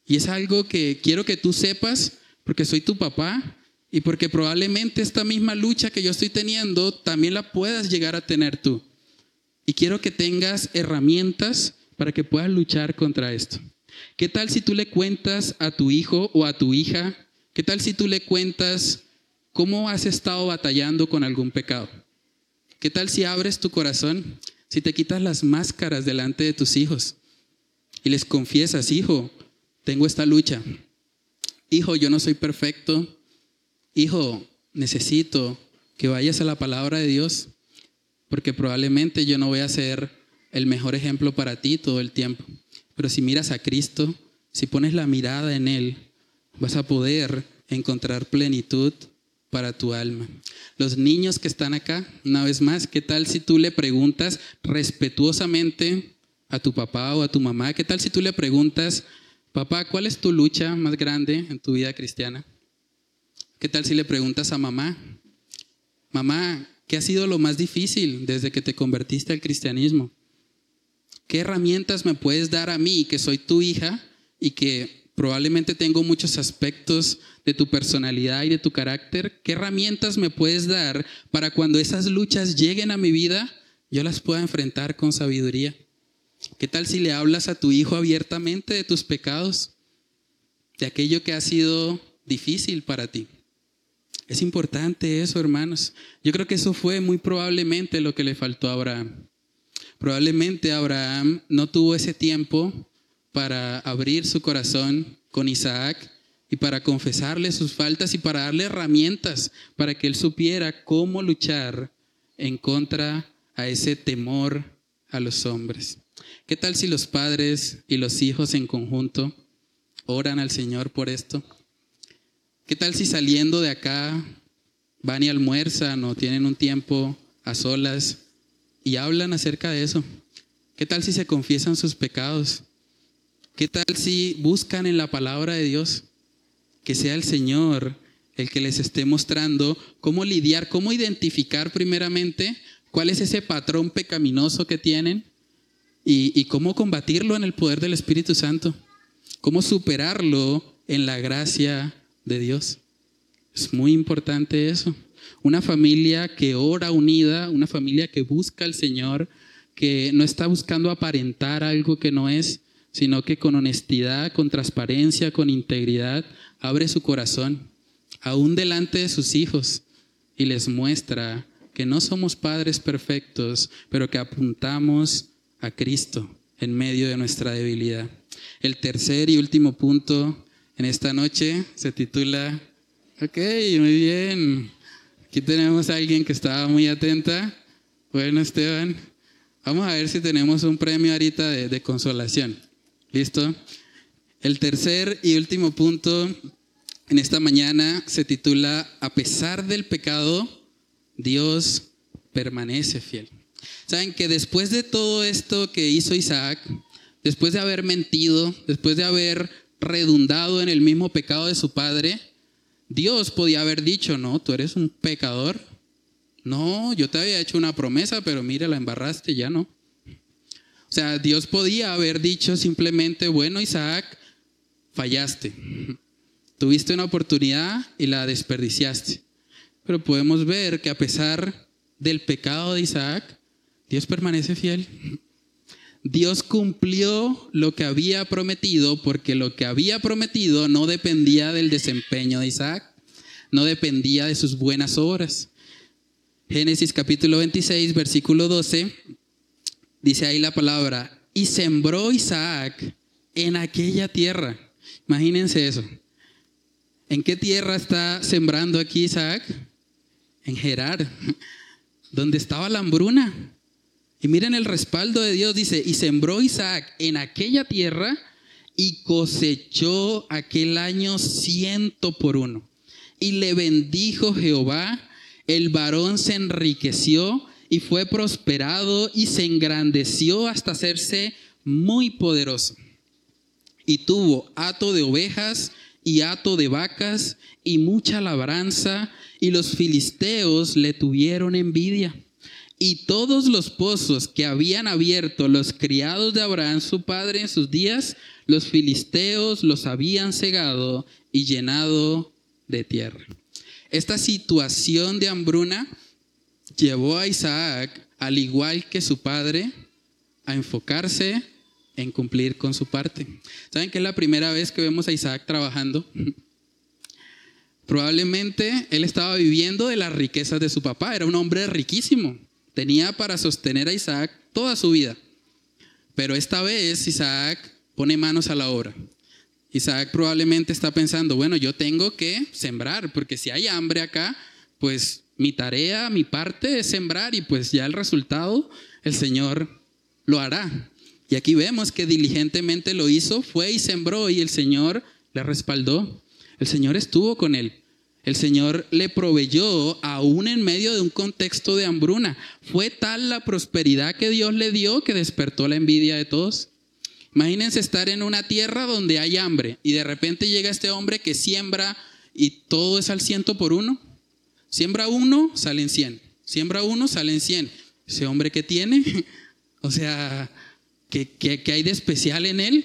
Y es algo que quiero que tú sepas porque soy tu papá y porque probablemente esta misma lucha que yo estoy teniendo también la puedas llegar a tener tú. Y quiero que tengas herramientas para que puedas luchar contra esto. ¿Qué tal si tú le cuentas a tu hijo o a tu hija? ¿Qué tal si tú le cuentas cómo has estado batallando con algún pecado? ¿Qué tal si abres tu corazón? Si te quitas las máscaras delante de tus hijos y les confiesas, hijo, tengo esta lucha. Hijo, yo no soy perfecto. Hijo, necesito que vayas a la palabra de Dios, porque probablemente yo no voy a ser el mejor ejemplo para ti todo el tiempo. Pero si miras a Cristo, si pones la mirada en Él, vas a poder encontrar plenitud para tu alma. Los niños que están acá, una vez más, ¿qué tal si tú le preguntas respetuosamente a tu papá o a tu mamá? ¿Qué tal si tú le preguntas, Papá, ¿cuál es tu lucha más grande en tu vida cristiana? ¿Qué tal si le preguntas a mamá? Mamá, ¿qué ha sido lo más difícil desde que te convertiste al cristianismo? ¿Qué herramientas me puedes dar a mí, que soy tu hija y que probablemente tengo muchos aspectos de tu personalidad y de tu carácter? ¿Qué herramientas me puedes dar para cuando esas luchas lleguen a mi vida, yo las pueda enfrentar con sabiduría? ¿Qué tal si le hablas a tu hijo abiertamente de tus pecados? De aquello que ha sido difícil para ti. Es importante eso, hermanos. Yo creo que eso fue muy probablemente lo que le faltó a Abraham. Probablemente Abraham no tuvo ese tiempo para abrir su corazón con Isaac y para confesarle sus faltas y para darle herramientas para que él supiera cómo luchar en contra a ese temor a los hombres. ¿Qué tal si los padres y los hijos en conjunto oran al Señor por esto? ¿Qué tal si saliendo de acá van y almuerzan o tienen un tiempo a solas y hablan acerca de eso? ¿Qué tal si se confiesan sus pecados? ¿Qué tal si buscan en la palabra de Dios que sea el Señor el que les esté mostrando cómo lidiar, cómo identificar primeramente cuál es ese patrón pecaminoso que tienen y, cómo combatirlo en el poder del Espíritu Santo, cómo superarlo en la gracia de Dios. Es muy importante eso. Una familia que ora unida, una familia que busca al Señor, que no está buscando aparentar algo que no es, sino que con honestidad, con transparencia, con integridad, abre su corazón, aún delante de sus hijos, y les muestra que no somos padres perfectos, pero que apuntamos a Cristo en medio de nuestra debilidad. El tercer y último punto en esta noche se titula, ok, muy bien, aquí tenemos a alguien que estaba muy atenta. Bueno, Esteban, vamos a ver si tenemos un premio ahorita de, de consolación. ¿Listo? El tercer y último punto en esta mañana se titula, a pesar del pecado, Dios permanece fiel. Saben que después de todo esto que hizo Isaac, después de haber mentido, después de haber redundado en el mismo pecado de su padre, Dios podía haber dicho, no, tú eres un pecador. No, yo te había hecho una promesa, pero mira, la embarraste, ya no. O sea, Dios podía haber dicho simplemente, bueno, Isaac, fallaste. Tuviste una oportunidad y la desperdiciaste. Pero podemos ver que a pesar del pecado de Isaac, Dios permanece fiel. Dios cumplió lo que había prometido porque lo que había prometido no dependía del desempeño de Isaac, no dependía de sus buenas obras. Génesis capítulo 26, versículo 12, dice ahí la palabra, y sembró Isaac en aquella tierra. Imagínense eso. ¿En qué tierra está sembrando aquí Isaac? En Gerar, donde estaba la hambruna. Y miren el respaldo de Dios, dice, y sembró Isaac en aquella tierra y cosechó aquel año ciento por uno. Y le bendijo Jehová, el varón se enriqueció y fue prosperado y se engrandeció hasta hacerse muy poderoso. Y tuvo hato de ovejas y hato de vacas y mucha labranza, y los filisteos le tuvieron envidia. Y todos los pozos que habían abierto los criados de Abraham su padre en sus días, los filisteos los habían cegado y llenado de tierra. Esta situación de hambruna llevó a Isaac, al igual que su padre, a enfocarse en cumplir con su parte. ¿Saben que es la primera vez que vemos a Isaac trabajando? Probablemente él estaba viviendo de las riquezas de su papá, era un hombre riquísimo. Tenía para sostener a Isaac toda su vida. Pero esta vez Isaac pone manos a la obra. Isaac probablemente está pensando, bueno, yo tengo que sembrar, porque si hay hambre acá, pues mi tarea, mi parte es sembrar y pues ya el resultado el Señor lo hará. Y aquí vemos que diligentemente lo hizo, fue y sembró y el Señor le respaldó. El Señor estuvo con él. El Señor le proveyó aún en medio de un contexto de hambruna. Fue tal la prosperidad que Dios le dio que despertó la envidia de todos. Imagínense estar en una tierra donde hay hambre y de repente llega este hombre que siembra y todo es al ciento por uno. Siembra uno, salen cien. Siembra uno, salen cien. Ese hombre que tiene, o sea, ¿qué, qué hay de especial en él?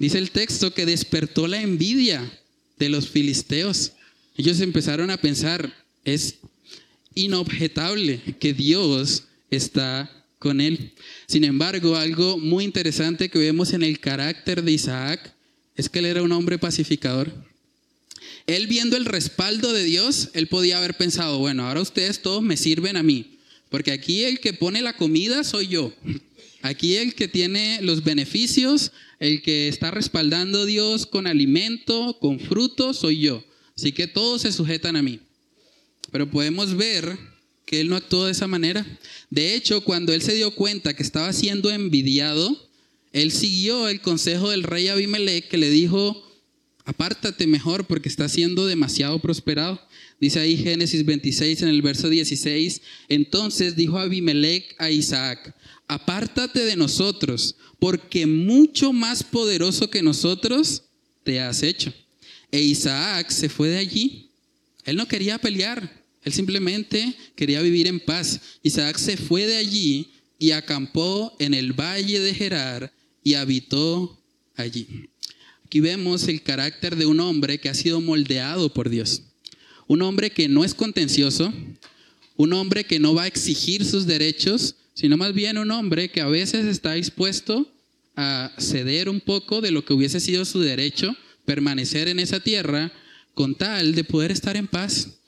Dice el texto que despertó la envidia de los filisteos. Ellos empezaron a pensar, es inobjetable que Dios está con él. Sin embargo, algo muy interesante que vemos en el carácter de Isaac es que él era un hombre pacificador. Él viendo el respaldo de Dios, él podía haber pensado, bueno, ahora ustedes todos me sirven a mí, porque aquí el que pone la comida soy yo. Aquí el que tiene los beneficios, el que está respaldando a Dios con alimento, con fruto, soy yo. Así que todos se sujetan a mí. Pero podemos ver que él no actuó de esa manera. De hecho, cuando él se dio cuenta que estaba siendo envidiado, él siguió el consejo del rey Abimelech que le dijo, apártate mejor porque está siendo demasiado prosperado. Dice ahí Génesis 26 en el verso 16, entonces dijo Abimelech a Isaac, apártate de nosotros porque mucho más poderoso que nosotros te has hecho. E Isaac se fue de allí. Él no quería pelear, él simplemente quería vivir en paz. Isaac se fue de allí y acampó en el valle de Gerar y habitó allí. Aquí vemos el carácter de un hombre que ha sido moldeado por Dios. Un hombre que no es contencioso, un hombre que no va a exigir sus derechos, sino más bien un hombre que a veces está dispuesto a ceder un poco de lo que hubiese sido su derecho permanecer en esa tierra con tal de poder estar en paz,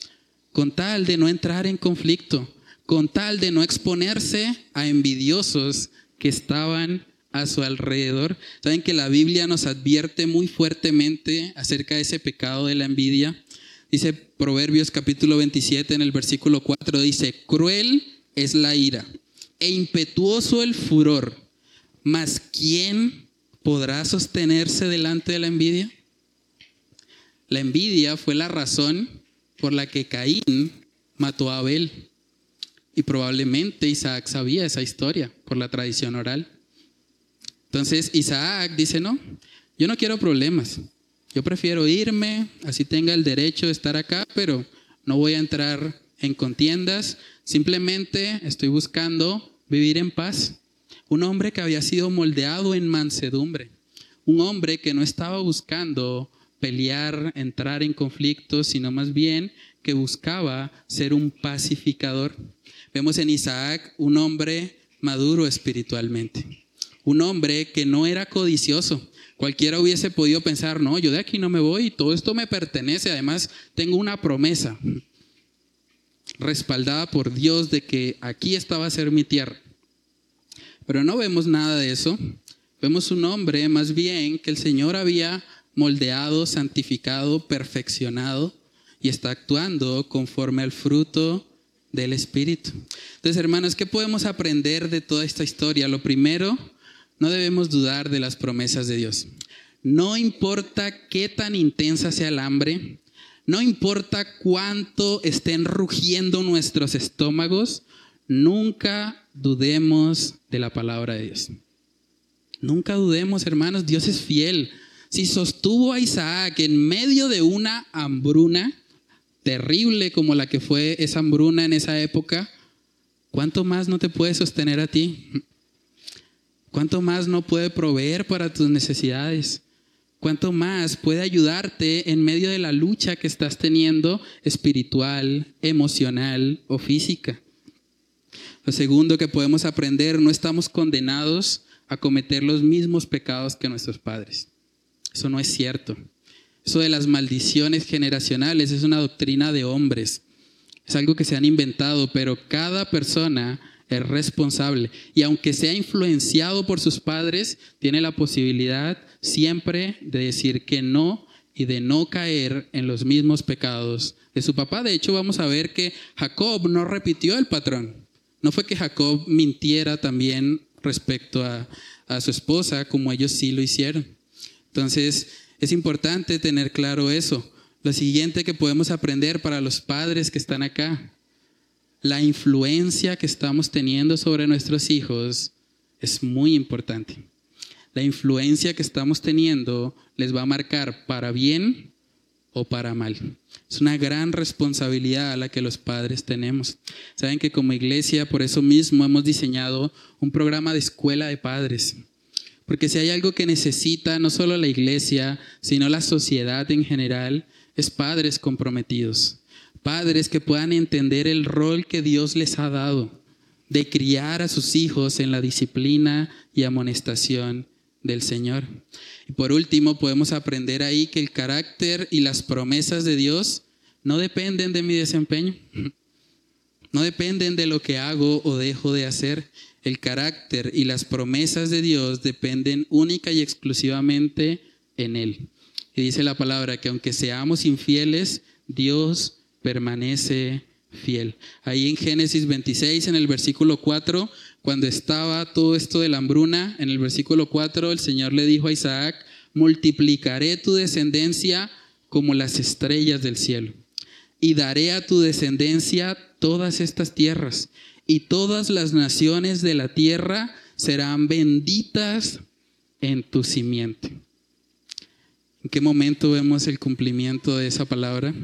con tal de no entrar en conflicto, con tal de no exponerse a envidiosos que estaban a su alrededor. Saben que la Biblia nos advierte muy fuertemente acerca de ese pecado de la envidia. Dice Proverbios capítulo 27 en el versículo 4, dice, cruel es la ira e impetuoso el furor, mas ¿quién podrá sostenerse delante de la envidia? La envidia fue la razón por la que Caín mató a Abel. Y probablemente Isaac sabía esa historia por la tradición oral. Entonces Isaac dice, no, yo no quiero problemas. Yo prefiero irme, así tenga el derecho de estar acá, pero no voy a entrar en contiendas. Simplemente estoy buscando vivir en paz. Un hombre que había sido moldeado en mansedumbre. Un hombre que no estaba buscando pelear, entrar en conflictos, sino más bien que buscaba ser un pacificador. Vemos en Isaac un hombre maduro espiritualmente. Un hombre que no era codicioso. Cualquiera hubiese podido pensar, no, yo de aquí no me voy, todo esto me pertenece, además tengo una promesa respaldada por Dios de que aquí estaba a ser mi tierra. Pero no vemos nada de eso. Vemos un hombre más bien que el Señor había moldeado, santificado, perfeccionado y está actuando conforme al fruto del Espíritu. Entonces, hermanos, ¿qué podemos aprender de toda esta historia? Lo primero, no debemos dudar de las promesas de Dios. No importa qué tan intensa sea el hambre, no importa cuánto estén rugiendo nuestros estómagos, nunca dudemos de la palabra de Dios. Nunca dudemos, hermanos, Dios es fiel. Si sostuvo a Isaac en medio de una hambruna terrible como la que fue esa hambruna en esa época, ¿cuánto más no te puede sostener a ti? ¿Cuánto más no puede proveer para tus necesidades? ¿Cuánto más puede ayudarte en medio de la lucha que estás teniendo espiritual, emocional o física? Lo segundo que podemos aprender, no estamos condenados a cometer los mismos pecados que nuestros padres. Eso no es cierto. Eso de las maldiciones generacionales es una doctrina de hombres. Es algo que se han inventado, pero cada persona es responsable. Y aunque sea influenciado por sus padres, tiene la posibilidad siempre de decir que no y de no caer en los mismos pecados de su papá. De hecho, vamos a ver que Jacob no repitió el patrón. No fue que Jacob mintiera también respecto a, a su esposa, como ellos sí lo hicieron. Entonces, es importante tener claro eso. Lo siguiente que podemos aprender para los padres que están acá la influencia que estamos teniendo sobre nuestros hijos es muy importante. La influencia que estamos teniendo les va a marcar para bien o para mal. Es una gran responsabilidad a la que los padres tenemos. Saben que como iglesia, por eso mismo hemos diseñado un programa de escuela de padres. Porque si hay algo que necesita no solo la iglesia, sino la sociedad en general, es padres comprometidos Padres que puedan entender el rol que Dios les ha dado de criar a sus hijos en la disciplina y amonestación del Señor. Y por último, podemos aprender ahí que el carácter y las promesas de Dios no dependen de mi desempeño, no dependen de lo que hago o dejo de hacer. El carácter y las promesas de Dios dependen única y exclusivamente en Él. Y dice la palabra que aunque seamos infieles, Dios permanece fiel. Ahí en Génesis 26, en el versículo 4, cuando estaba todo esto de la hambruna, en el versículo 4 el Señor le dijo a Isaac, multiplicaré tu descendencia como las estrellas del cielo, y daré a tu descendencia todas estas tierras, y todas las naciones de la tierra serán benditas en tu simiente. ¿En qué momento vemos el cumplimiento de esa palabra?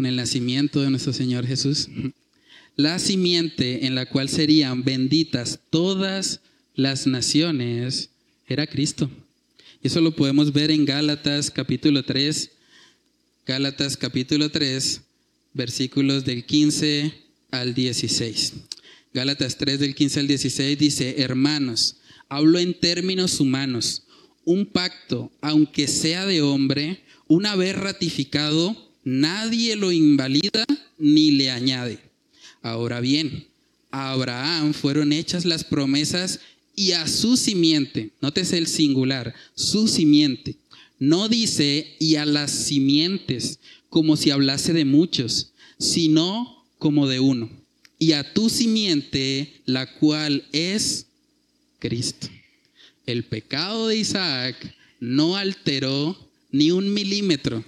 con el nacimiento de nuestro Señor Jesús, la simiente en la cual serían benditas todas las naciones era Cristo. Y eso lo podemos ver en Gálatas capítulo 3, Gálatas capítulo 3, versículos del 15 al 16. Gálatas 3 del 15 al 16 dice, hermanos, hablo en términos humanos, un pacto, aunque sea de hombre, una vez ratificado, nadie lo invalida ni le añade. Ahora bien, a Abraham fueron hechas las promesas y a su simiente, nótese el singular, su simiente. No dice y a las simientes como si hablase de muchos, sino como de uno. Y a tu simiente, la cual es Cristo. El pecado de Isaac no alteró ni un milímetro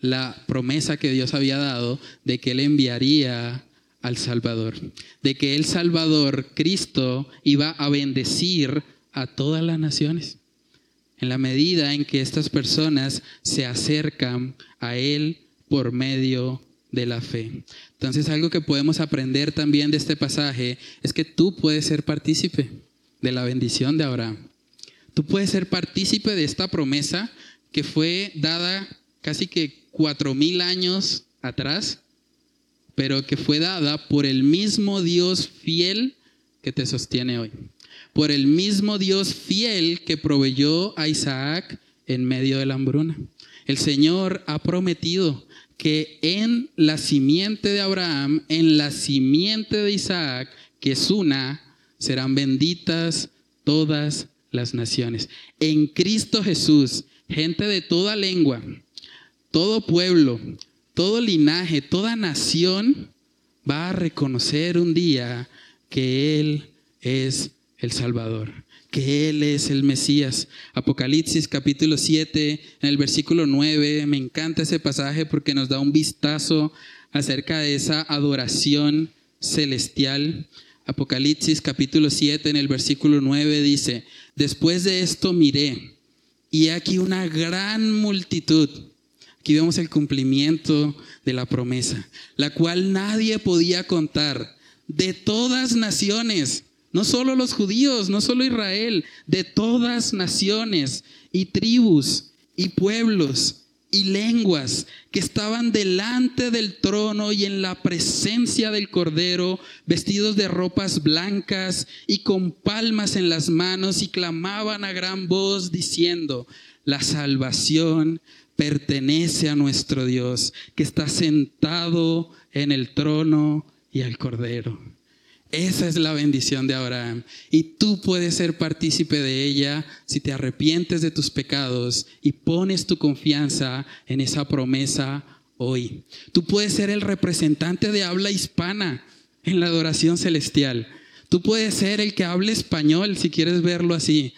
la promesa que Dios había dado de que Él enviaría al Salvador, de que el Salvador, Cristo, iba a bendecir a todas las naciones. En la medida en que estas personas se acercan a Él por medio de la fe. Entonces algo que podemos aprender también de este pasaje es que tú puedes ser partícipe de la bendición de Abraham. Tú puedes ser partícipe de esta promesa que fue dada casi que cuatro mil años atrás, pero que fue dada por el mismo Dios fiel que te sostiene hoy. Por el mismo Dios fiel que proveyó a Isaac en medio de la hambruna. El Señor ha prometido que en la simiente de Abraham, en la simiente de Isaac, que es una, serán benditas todas las naciones. En Cristo Jesús, gente de toda lengua, todo pueblo, todo linaje, toda nación va a reconocer un día que Él es el Salvador, que Él es el Mesías. Apocalipsis capítulo 7, en el versículo 9, me encanta ese pasaje porque nos da un vistazo acerca de esa adoración celestial. Apocalipsis capítulo 7, en el versículo 9 dice, después de esto miré, y aquí una gran multitud. Aquí vemos el cumplimiento de la promesa, la cual nadie podía contar, de todas naciones no solo los judíos, no solo Israel, de todas naciones y tribus y pueblos y lenguas que estaban delante del trono y en la presencia del Cordero, vestidos de ropas blancas y con palmas en las manos, y clamaban a gran voz diciendo, la salvación pertenece a nuestro Dios, que está sentado en el trono y al Cordero. Esa es la bendición de Abraham. Y tú puedes ser partícipe de ella si te arrepientes de tus pecados y pones tu confianza en esa promesa hoy. Tú puedes ser el representante de habla hispana en la adoración celestial. Tú puedes ser el que hable español, si quieres verlo así,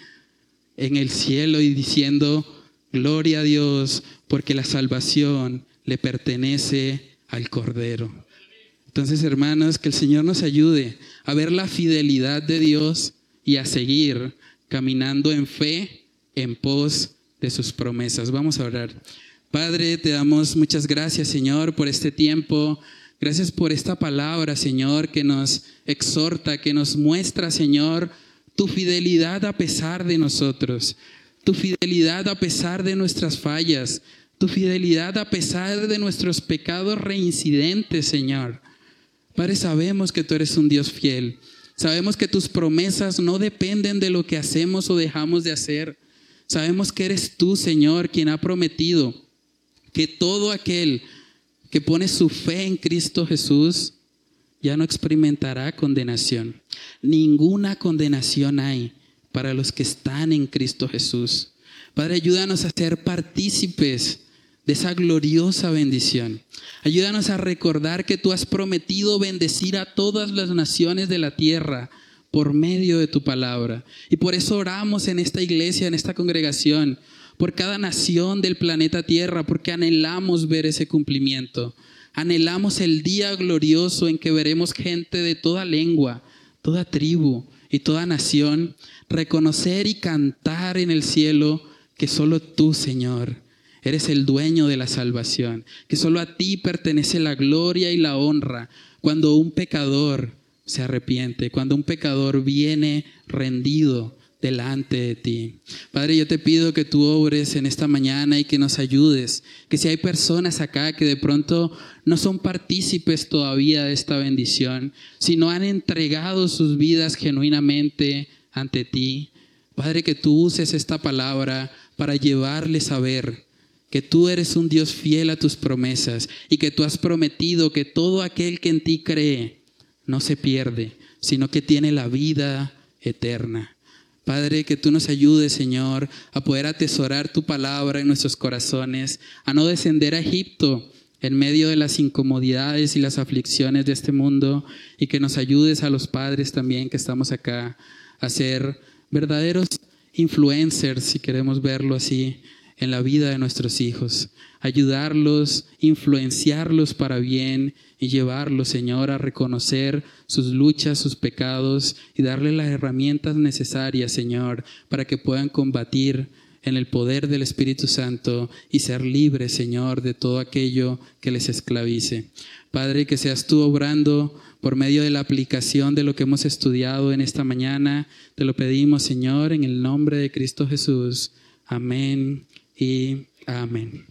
en el cielo y diciendo, gloria a Dios, porque la salvación le pertenece al Cordero. Entonces, hermanos, que el Señor nos ayude a ver la fidelidad de Dios y a seguir caminando en fe en pos de sus promesas. Vamos a orar. Padre, te damos muchas gracias, Señor, por este tiempo. Gracias por esta palabra, Señor, que nos exhorta, que nos muestra, Señor, tu fidelidad a pesar de nosotros, tu fidelidad a pesar de nuestras fallas, tu fidelidad a pesar de nuestros pecados reincidentes, Señor. Padre, sabemos que tú eres un Dios fiel. Sabemos que tus promesas no dependen de lo que hacemos o dejamos de hacer. Sabemos que eres tú, Señor, quien ha prometido que todo aquel que pone su fe en Cristo Jesús ya no experimentará condenación. Ninguna condenación hay para los que están en Cristo Jesús. Padre, ayúdanos a ser partícipes de esa gloriosa bendición. Ayúdanos a recordar que tú has prometido bendecir a todas las naciones de la tierra por medio de tu palabra. Y por eso oramos en esta iglesia, en esta congregación, por cada nación del planeta Tierra, porque anhelamos ver ese cumplimiento. Anhelamos el día glorioso en que veremos gente de toda lengua, toda tribu y toda nación reconocer y cantar en el cielo que solo tú, Señor, Eres el dueño de la salvación, que solo a ti pertenece la gloria y la honra cuando un pecador se arrepiente, cuando un pecador viene rendido delante de ti. Padre, yo te pido que tú obres en esta mañana y que nos ayudes, que si hay personas acá que de pronto no son partícipes todavía de esta bendición, si no han entregado sus vidas genuinamente ante ti, Padre, que tú uses esta palabra para llevarles a ver que tú eres un Dios fiel a tus promesas y que tú has prometido que todo aquel que en ti cree no se pierde, sino que tiene la vida eterna. Padre, que tú nos ayudes, Señor, a poder atesorar tu palabra en nuestros corazones, a no descender a Egipto en medio de las incomodidades y las aflicciones de este mundo, y que nos ayudes a los padres también que estamos acá a ser verdaderos influencers, si queremos verlo así, en la vida de nuestros hijos, ayudarlos, influenciarlos para bien y llevarlos, Señor, a reconocer sus luchas, sus pecados y darle las herramientas necesarias, Señor, para que puedan combatir en el poder del Espíritu Santo y ser libres, Señor, de todo aquello que les esclavice. Padre, que seas tú obrando por medio de la aplicación de lo que hemos estudiado en esta mañana. Te lo pedimos, Señor, en el nombre de Cristo Jesús. Amén y amén.